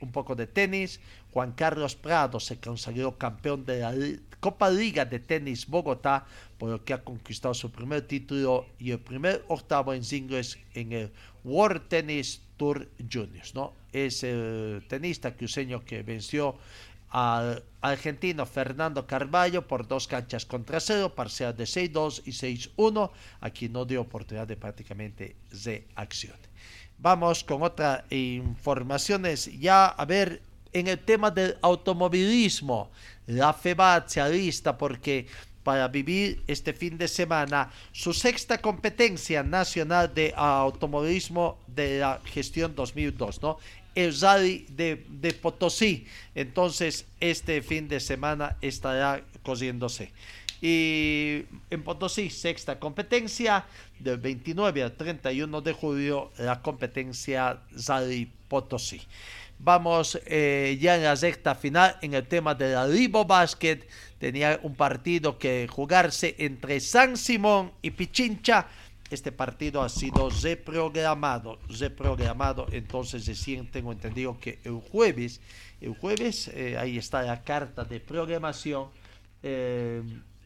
un poco de tenis, Juan Carlos Prado se consagró campeón de la Copa Liga de Tenis Bogotá, por lo que ha conquistado su primer título y el primer octavo en singles en el World Tennis Tour Juniors. ¿no? Es el tenista cruceño que venció al argentino Fernando Carballo por dos canchas contra cero, parcial de 6-2 y 6-1, a quien no dio oportunidad de prácticamente reacción. Vamos con otras informaciones ya a ver en el tema del automovilismo. La FEBAT se alista porque para vivir este fin de semana su sexta competencia nacional de automovilismo de la gestión 2002, ¿no? El Rally de, Potosí. Entonces, este fin de semana estará cosiéndose. Y en Potosí, sexta competencia, del 29 al 31 de julio, la competencia Rally Potosí. Vamos eh, ya en la sexta final en el tema de la Libo Basket. Tenía un partido que jugarse entre San Simón y Pichincha. Este partido ha sido reprogramado, reprogramado. Entonces recién tengo entendido que el jueves, el jueves, eh, ahí está la carta de programación. Eh,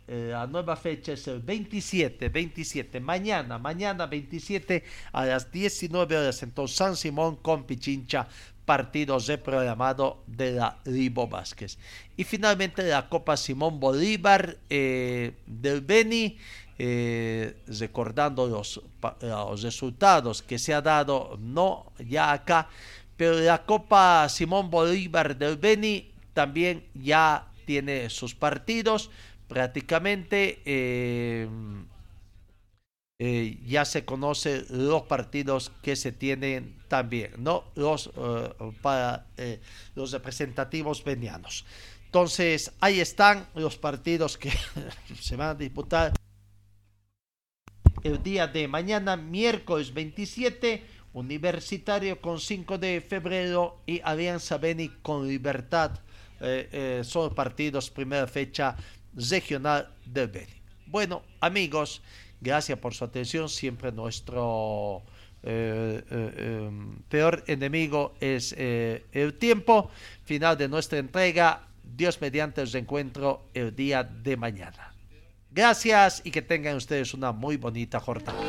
la nueva fecha es el 27, 27, mañana, mañana 27 a las 19 horas. Entonces San Simón con Pichincha partidos de programado de la Libo Vázquez. Y finalmente la Copa Simón Bolívar eh, del Beni, eh, recordando los, los, resultados que se ha dado, no ya acá, pero la Copa Simón Bolívar del Beni también ya tiene sus partidos, prácticamente eh, eh, ya se conocen los partidos que se tienen también, ¿no? Los, eh, para eh, los representativos venianos. Entonces, ahí están los partidos que se van a disputar el día de mañana, miércoles 27, Universitario con 5 de febrero y Alianza Beni con Libertad. son partidos, primera fecha regional del Beni. Bueno, amigos, Gracias por su atención. Siempre nuestro eh, eh, em, peor enemigo es eh, el tiempo. Final de nuestra entrega. Dios mediante el encuentro el día de mañana. Gracias y que tengan ustedes una muy bonita jornada.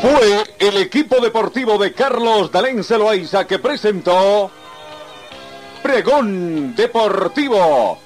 Fue el equipo deportivo de Carlos Dalén Celoaiza que presentó Pregón Deportivo